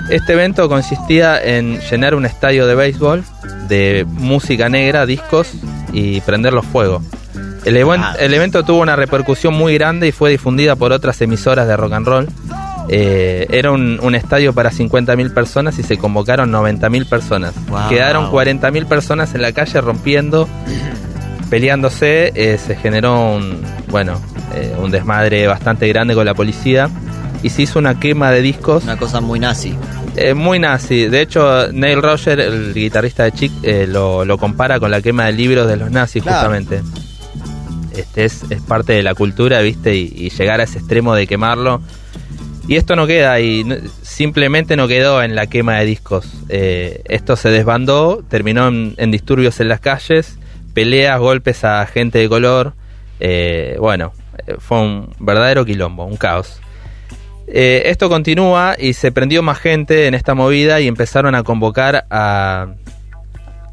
Este evento consistía en llenar un estadio de béisbol de música negra, discos y prenderlos fuego. El, even- el evento tuvo una repercusión muy grande y fue difundida por otras emisoras de rock and roll. Eh, era un, un estadio para 50.000 personas y se convocaron 90.000 personas. Wow. Quedaron 40.000 personas en la calle rompiendo, peleándose. eh, se generó un, bueno, eh, un desmadre bastante grande con la policía y se hizo una quema de discos. Una cosa muy nazi. Eh, muy nazi. De hecho, Neil Roger, el guitarrista de Chic, eh, lo, lo compara con la quema de libros de los nazis, Claro. justamente. Este es, es parte de la cultura, ¿viste? Y, y llegar a ese extremo de quemarlo. Y esto no queda ahí, no- simplemente no quedó en la quema de discos. Eh, esto se desbandó, terminó en, en disturbios en las calles, peleas, golpes a gente de color. Eh, bueno, eh, fue un verdadero quilombo, un caos. Eh, esto continúa y se prendió más gente en esta movida y empezaron a convocar a,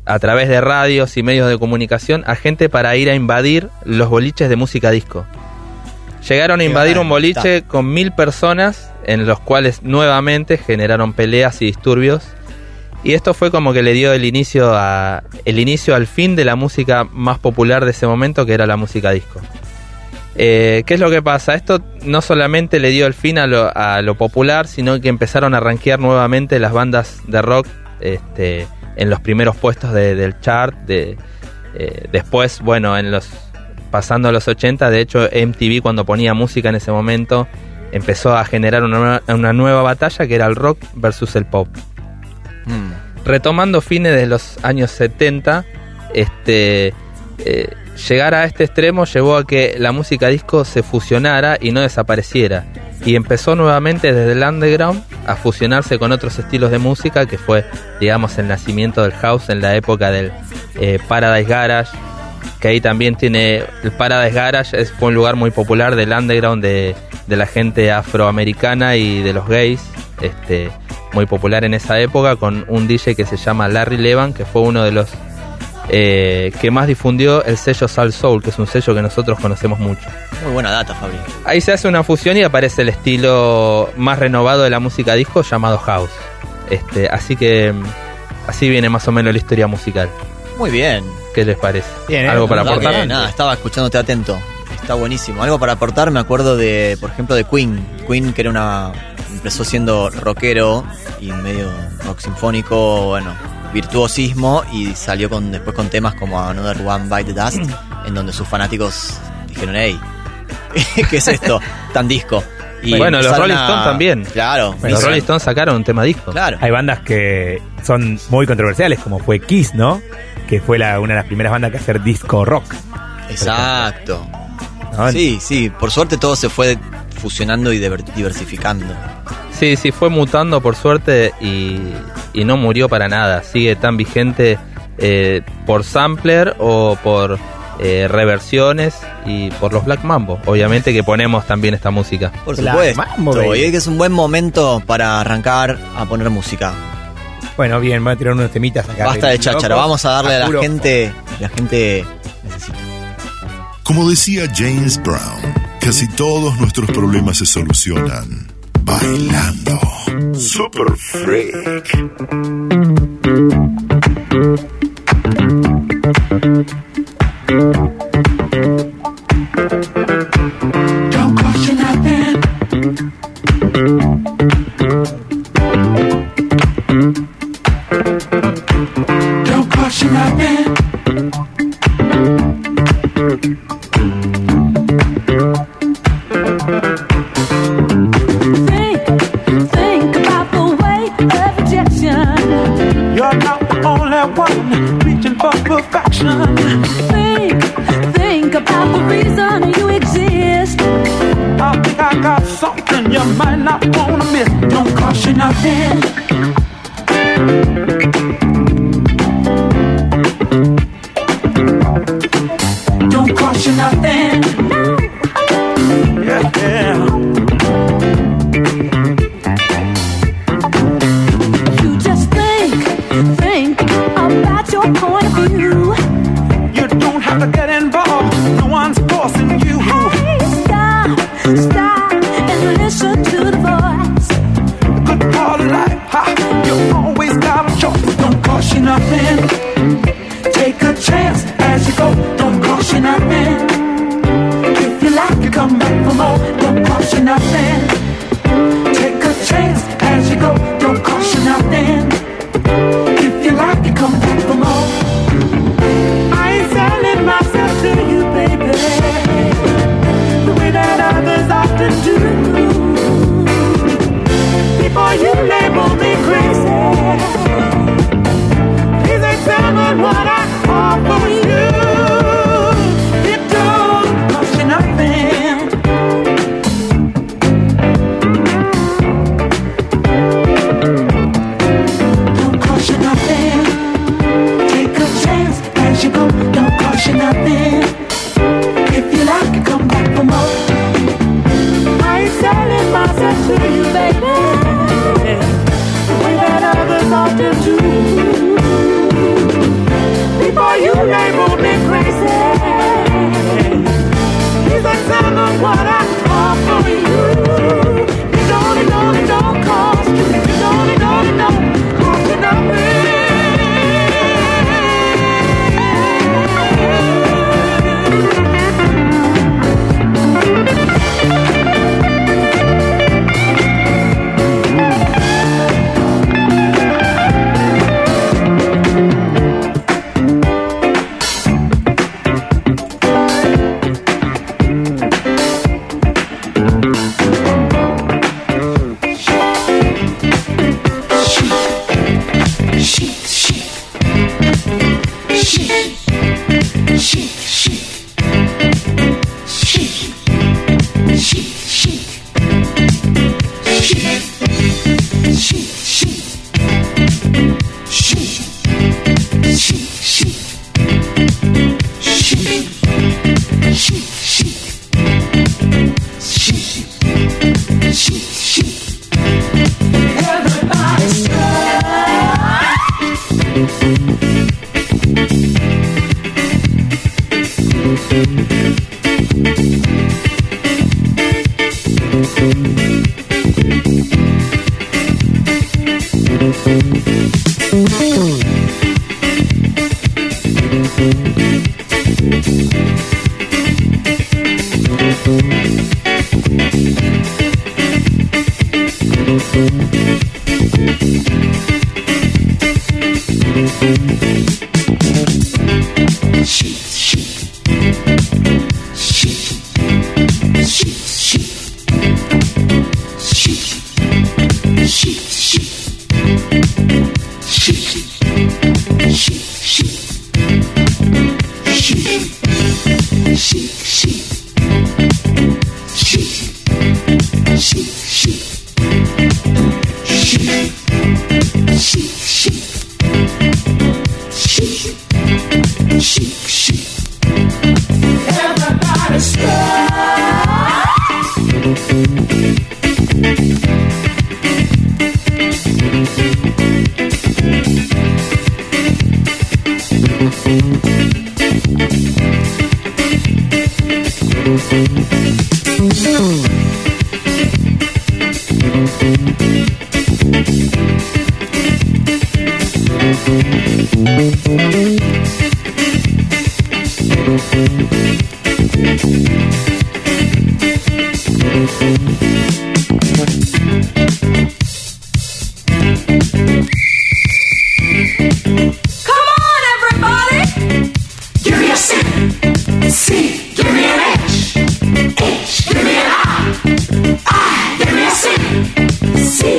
a través de radios y medios de comunicación a gente para ir a invadir los boliches de música disco. Llegaron a invadir un boliche con mil personas en los cuales nuevamente generaron peleas y disturbios. Y esto fue como que le dio el inicio a el inicio al fin de la música más popular de ese momento, que era la música disco. Eh, ¿Qué es lo que pasa? Esto no solamente le dio el fin a lo, a lo popular, sino que empezaron a rankear nuevamente las bandas de rock este, en los primeros puestos de- del chart. De, eh, después, bueno, en los pasando a los 80, de hecho MTV cuando ponía música en ese momento empezó a generar una, nueva- una nueva batalla que era el rock versus el pop. Retomando fines de los años 70, este, eh, llegar a este extremo llevó a que la música disco se fusionara y no desapareciera. Y empezó nuevamente desde el underground a fusionarse con otros estilos de música, que fue, digamos, el nacimiento del house en la época del eh, Paradise Garage, que ahí también tiene el Paradise Garage, es, fue un lugar muy popular del underground de, de la gente afroamericana y de los gays, este, muy popular en esa época, con un DJ que se llama Larry Levan, que fue uno de los eh, que más difundió el sello Sal Soul, que es un sello que nosotros conocemos mucho. Muy buena data, Fabri. Ahí se hace una fusión y aparece el estilo más renovado de la música disco llamado house. Este, así que mm, así viene más o menos la historia musical. Muy bien. ¿Qué les parece? Bien, ¿eh? ¿Algo para aportar? nada, estaba escuchándote atento. Está buenísimo. Algo para aportar, me acuerdo de, por ejemplo, de Queen. Queen, que era una. empezó siendo rockero y medio rock sinfónico, bueno, virtuosismo, y salió con después con temas como Another One Bite the Dust, en donde sus fanáticos dijeron, hey, ¿qué es esto? Tan disco. Y bueno, los Rolling a- Stones también. Claro. Los Rolling Stones sacaron un tema disco. Claro. Hay bandas que son muy controversiales, como fue Kiss, ¿no? Que fue la, una de las primeras bandas que hacer disco rock. Exacto. ¿no? Sí, sí. Por suerte todo se fue fusionando y diver- diversificando. Sí, sí, fue mutando por suerte y, y no murió para nada. Sigue tan vigente eh, por sampler o por eh, reversiones y por los Black Mambo. Obviamente que ponemos también esta música. Por Black supuesto. Mambo, y es que es un buen momento para arrancar a poner música. Bueno, bien, voy a tirar unos temitas acá. Basta de cháchara, vamos a darle a la gente. La gente necesita. Como decía James Brown, casi todos nuestros problemas se solucionan bailando. Super Freak. Perfection. Think, think about the reason you exist. I think I got something you might not wanna miss. Don't you nothing.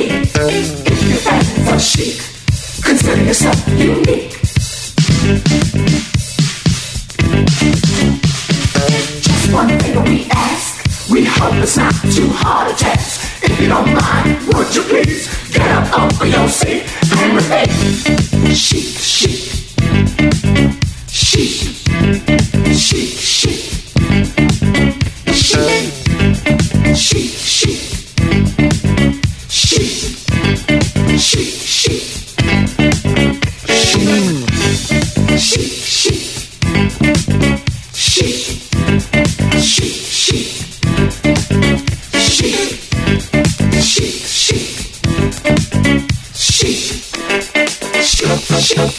eat, your chic. Consider yourself unique. Just one we ask. We hope it's not too. If you don't mind, would you please get up off your seat and repeat? Chic, chic, chic, chic, chic, chic, chic, chic.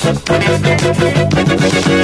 Thank you.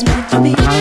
It's meant to be.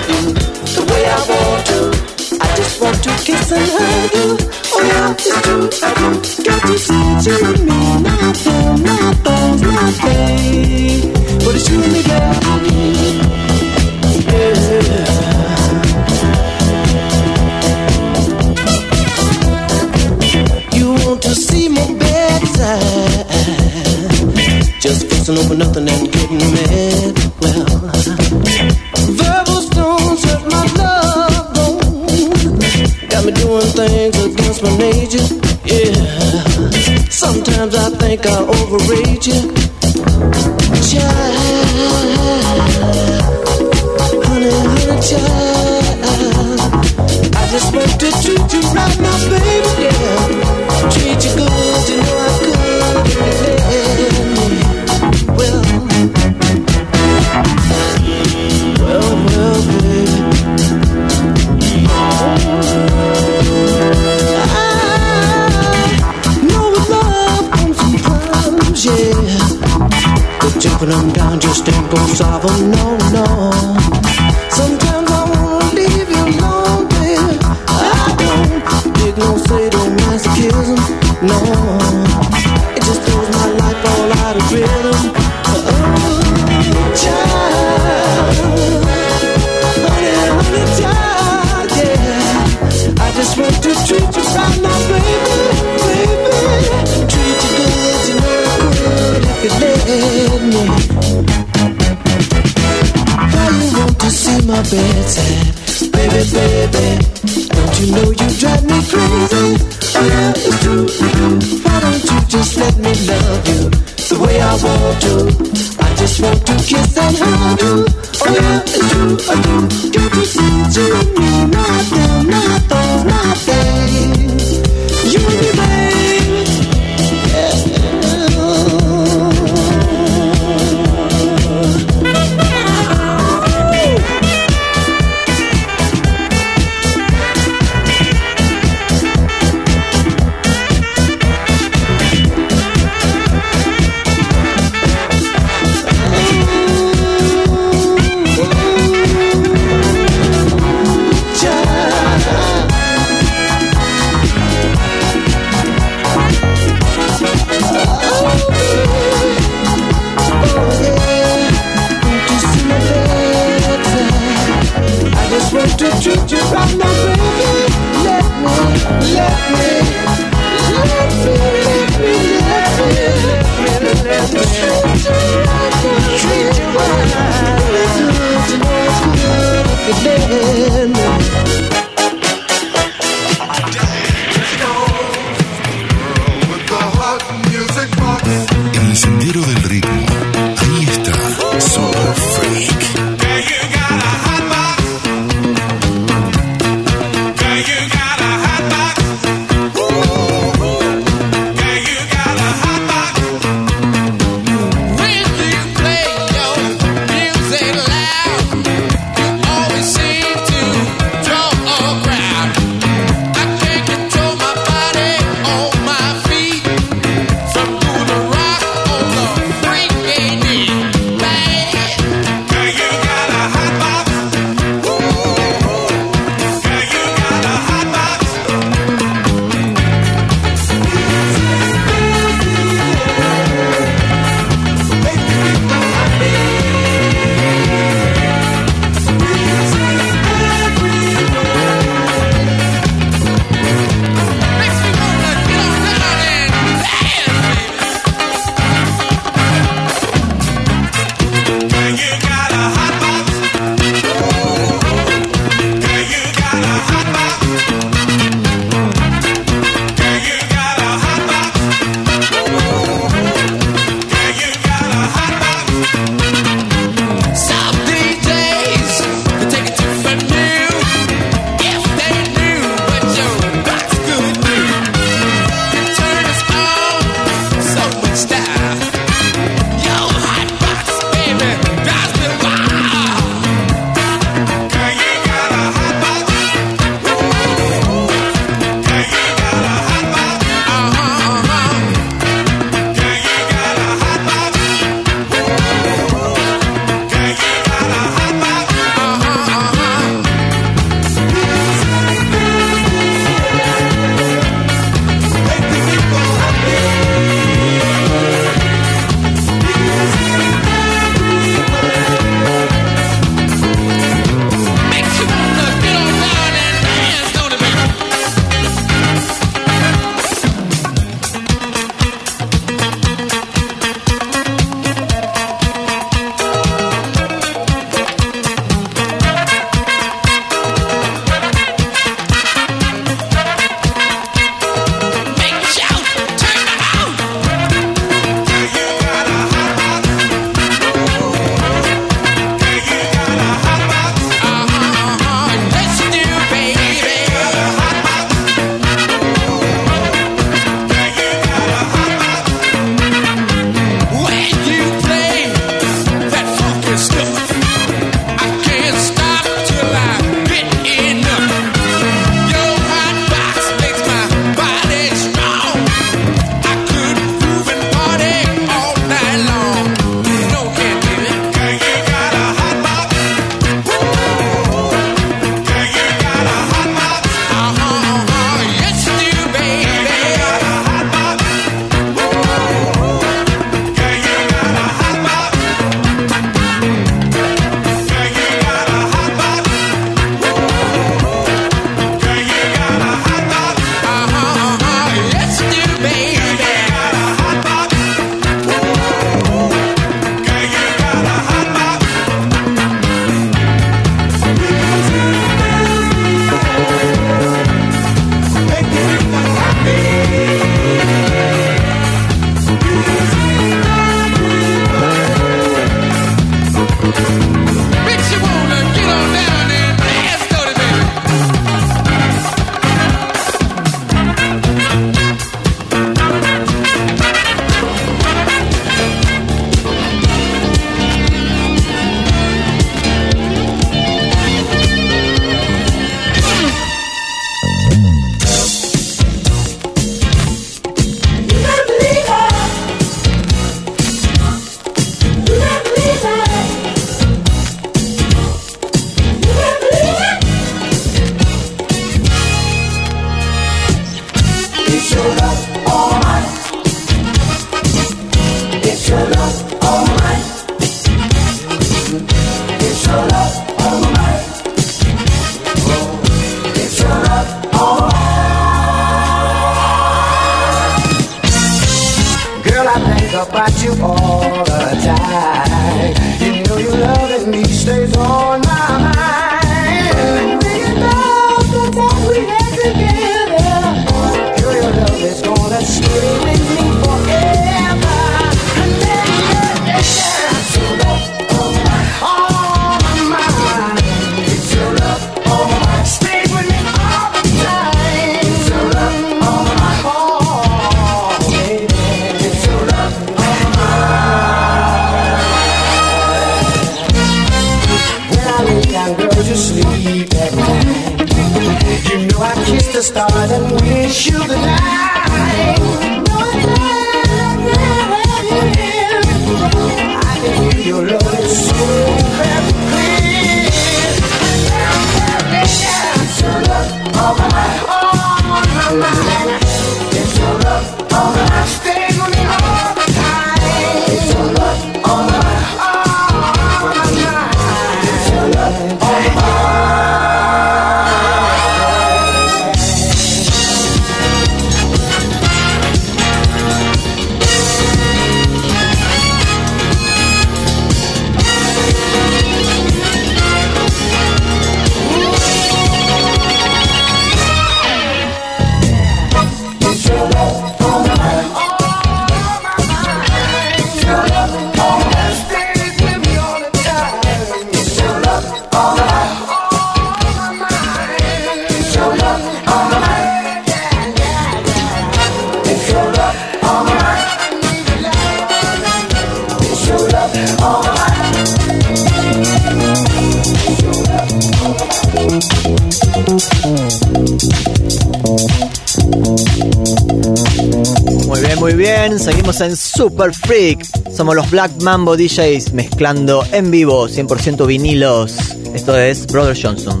Super Freak. Somos los Black Mambo DJs mezclando en vivo 100% vinilos. Esto es Brother Johnson.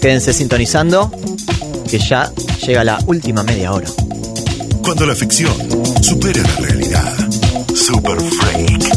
Quédense sintonizando que ya llega la última media hora. Cuando la ficción supere la realidad, Super Freak.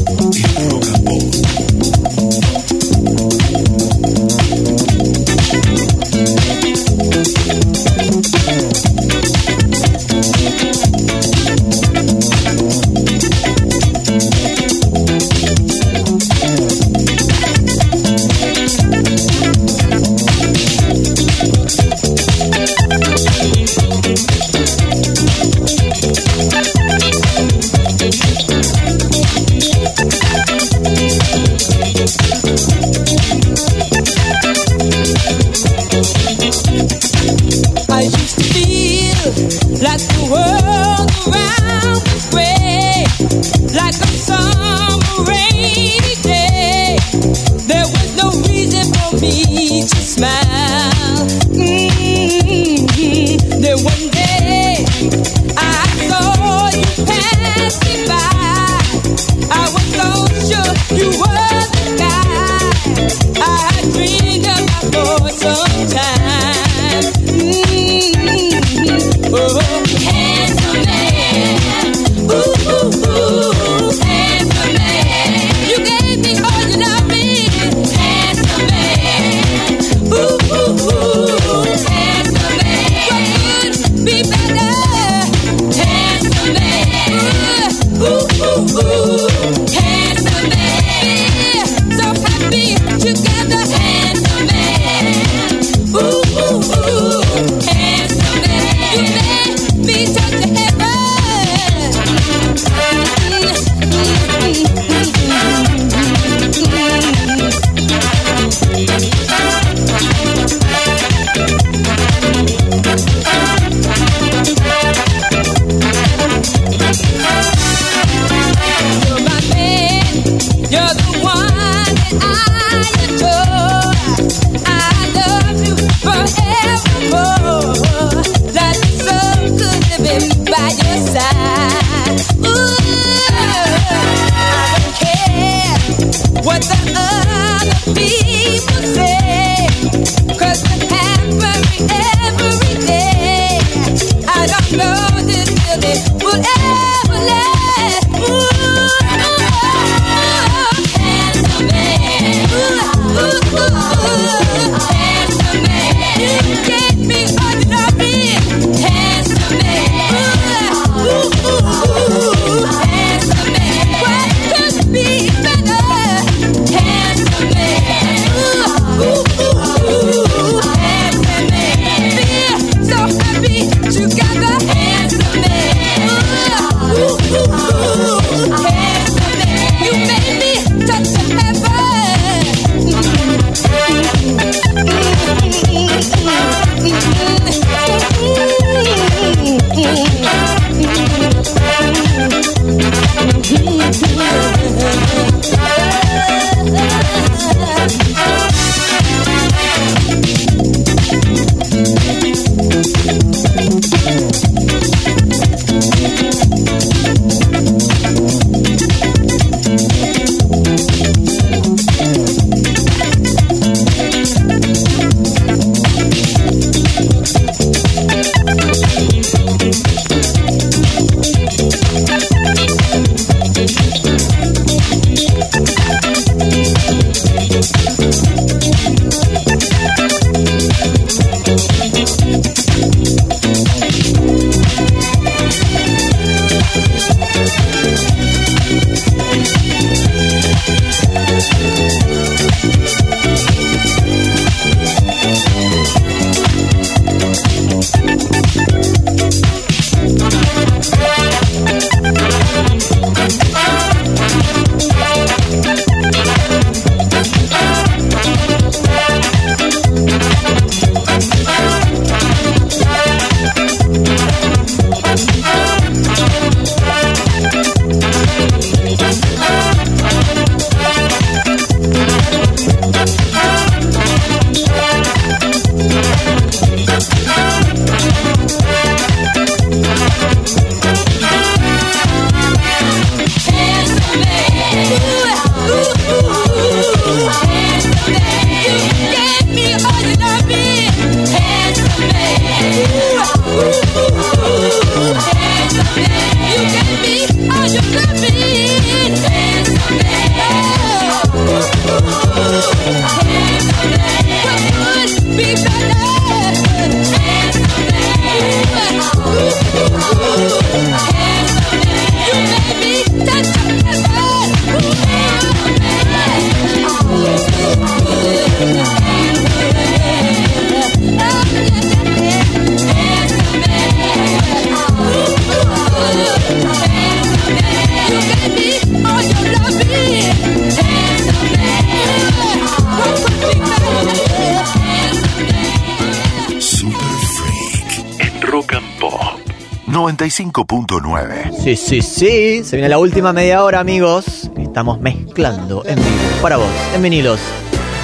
95.9. Sí, sí, sí. Se viene la última media hora, amigos. Estamos mezclando en vivo. Para vos, en vinilos.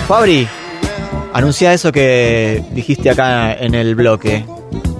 Fabri, anuncia eso que dijiste acá en el bloque.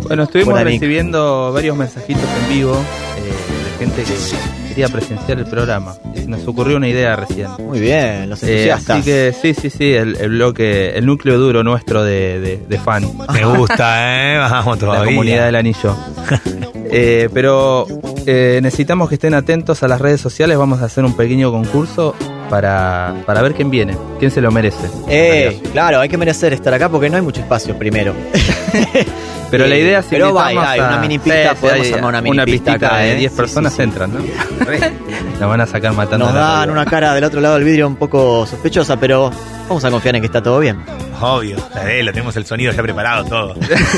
Bueno, estuvimos recibiendo varios mensajitos en vivo eh, de gente que quería presenciar el programa. Y Nos ocurrió una idea recién. Muy bien, los Eh, entusiastas. así que sí, sí, sí, el, el bloque, el núcleo duro nuestro de, de- de fan. Me gusta, ¿eh? Vamos todavía. La comunidad del anillo. Eh, pero eh, necesitamos que estén atentos a las redes sociales. Vamos a hacer un pequeño concurso para, para ver quién viene, quién se lo merece. Eh, claro, hay que merecer estar acá porque no hay mucho espacio primero. Pero la idea es Pero va, invitamos hay a- una mini pista, Sí, sí, podemos armar una mini pista pistita acá, de ¿eh? 10 Sí, personas sí, sí. entran, ¿no? Nos van a sacar matando. Nos a la dan una cara del otro lado del vidrio un poco sospechosa, pero vamos a confiar en que está todo bien. Obvio, eh, lo tenemos el sonido ya preparado todo.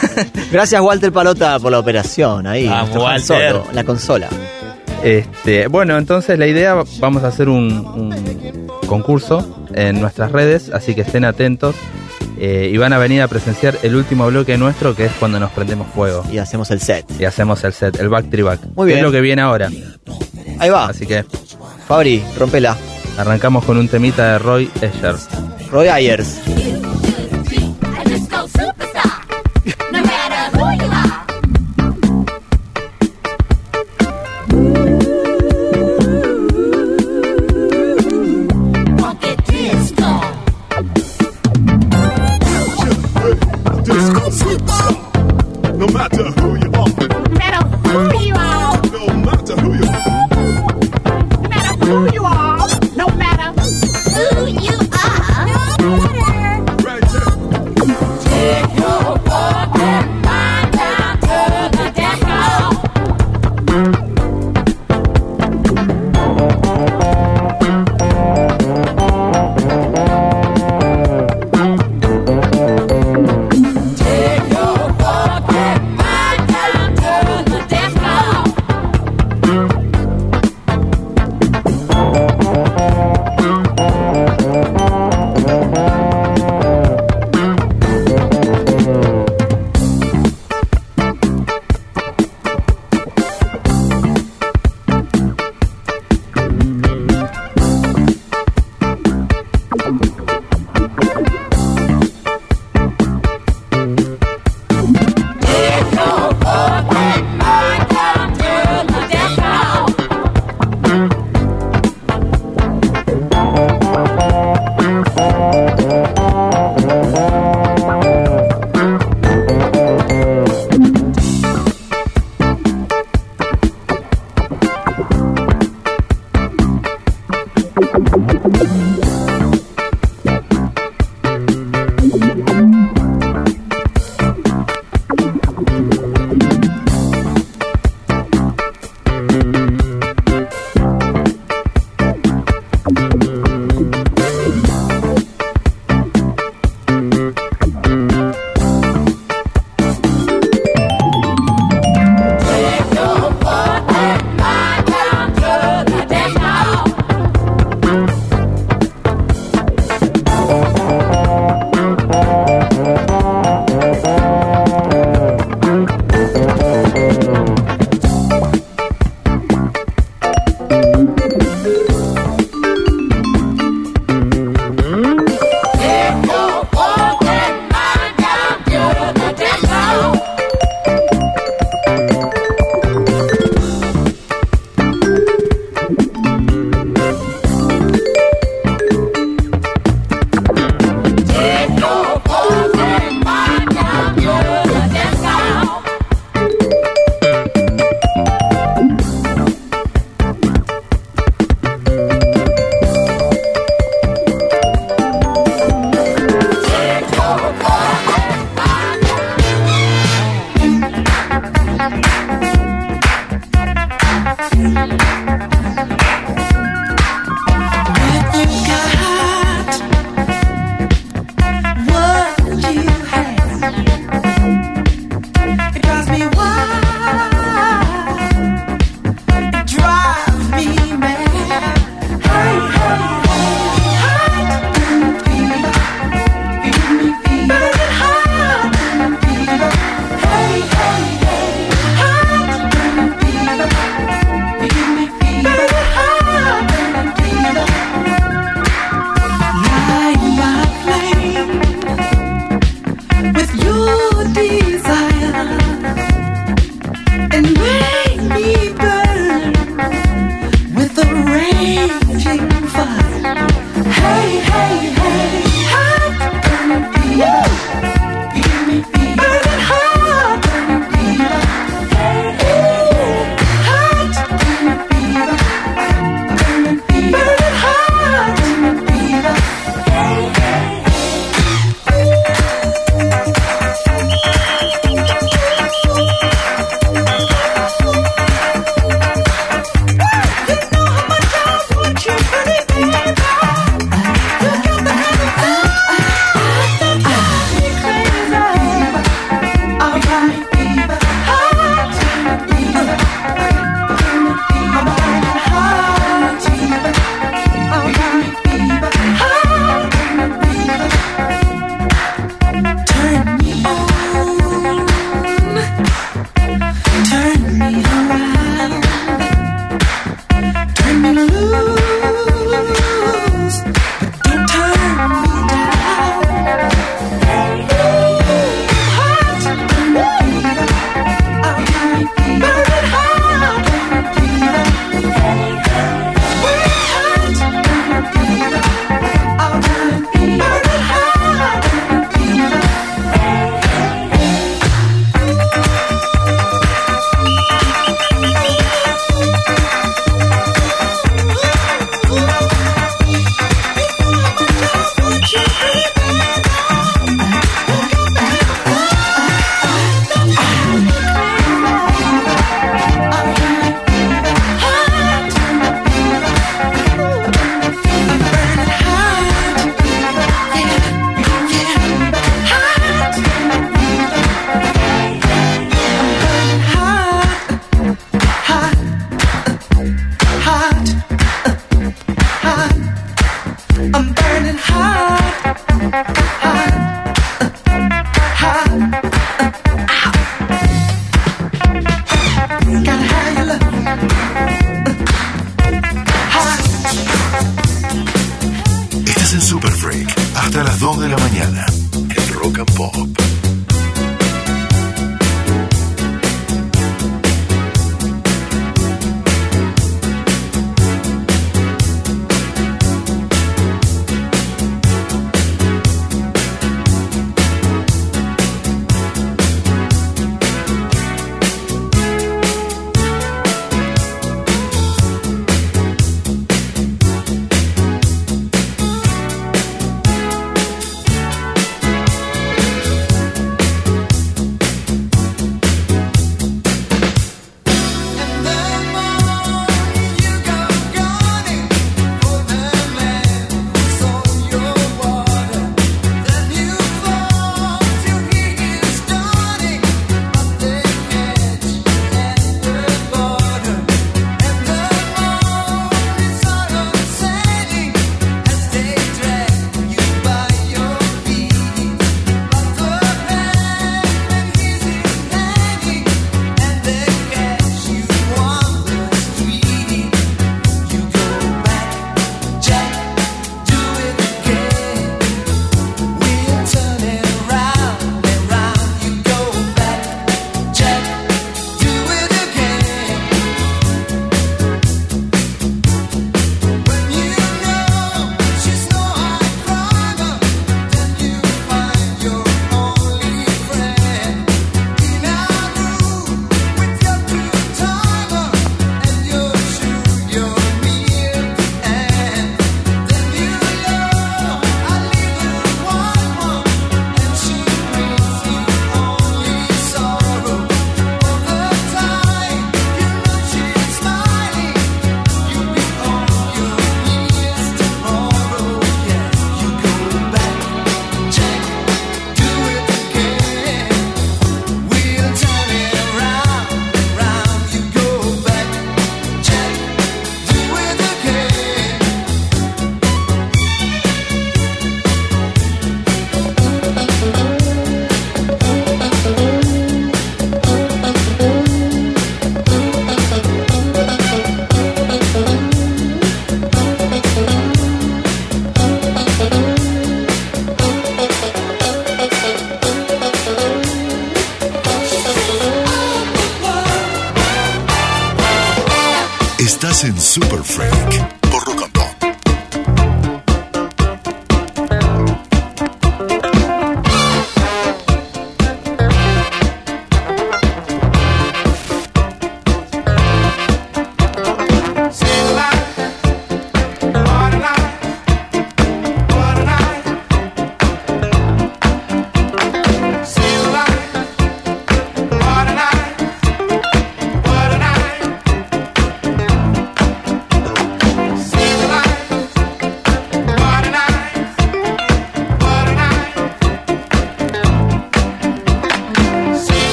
Gracias Walter Palota por la operación ahí. Han Walter. Solo, la consola. Este, bueno, entonces la idea, vamos a hacer un, un concurso en nuestras redes, así que estén atentos. Eh, y van a venir a presenciar el último bloque nuestro, que es cuando nos prendemos fuego. Y hacemos el set. Y hacemos el set, el back back. Muy que bien. Es lo que viene ahora. Ahí va. Así que Fabri, rompela. arrancamos con un temita de Roy Escher. Roy Ayers.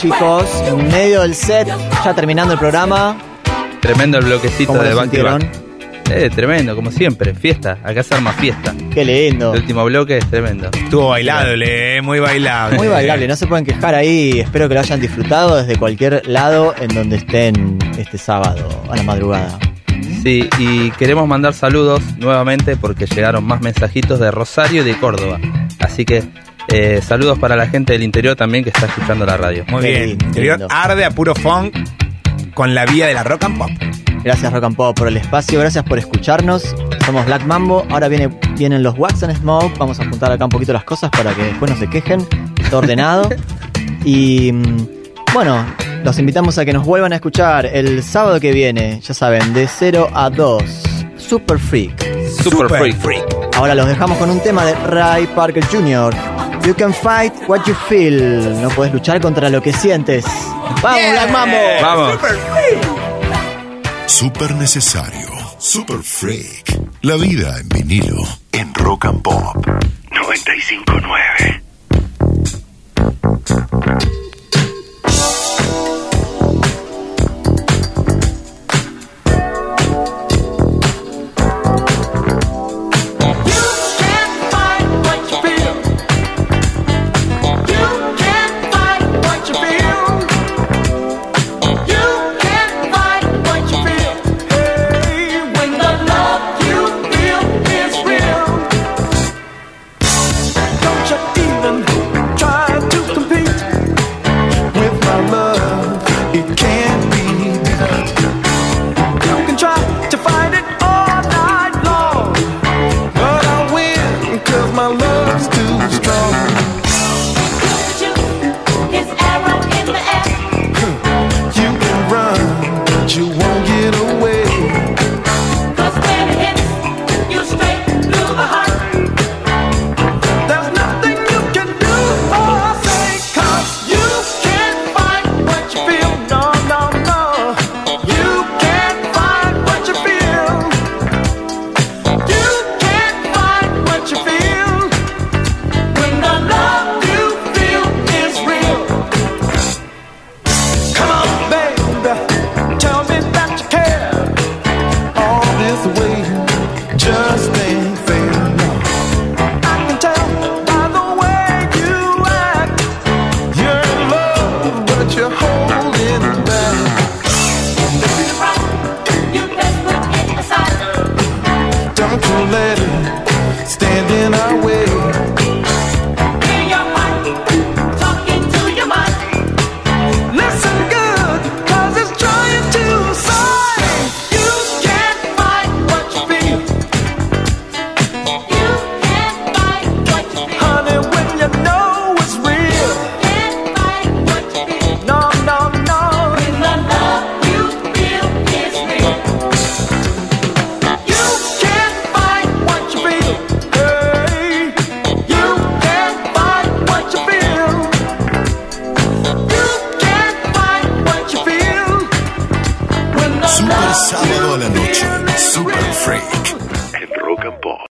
Chicos, en medio del set, ya terminando el programa. Tremendo el bloquecito ¿Cómo de to? Back. Eh, tremendo, como siempre. Fiesta. Acá se arma fiesta. Qué lindo. El último bloque es tremendo. Estuvo bailable, eh, muy bailable. Muy bailable, no se pueden quejar ahí. Espero que lo hayan disfrutado desde cualquier lado en donde estén este sábado a la madrugada. Sí, y queremos mandar saludos nuevamente porque llegaron más mensajitos de Rosario y de Córdoba. Así que eh, saludos para la gente del interior también que está escuchando la radio. Muy bien. Interior arde a puro funk con la vía de la rock and pop. Gracias Rock and Pop por el espacio, gracias por escucharnos. Somos Black Mambo, ahora viene, vienen los Wax and Smoke, vamos a juntar acá un poquito las cosas para que después no se quejen, está ordenado. y mm, bueno, los invitamos a que nos vuelvan a escuchar el sábado que viene, ya saben, de 0 a 2. Super Freak. Super Freak. Ahora los dejamos con un tema de Ray Parker Jr. You can fight what you feel. No puedes luchar contra lo que sientes. ¡Vamos, Black Mambo! Vamos. Súper necesario. Super freak. La vida en vinilo. En rock and pop. 95.9.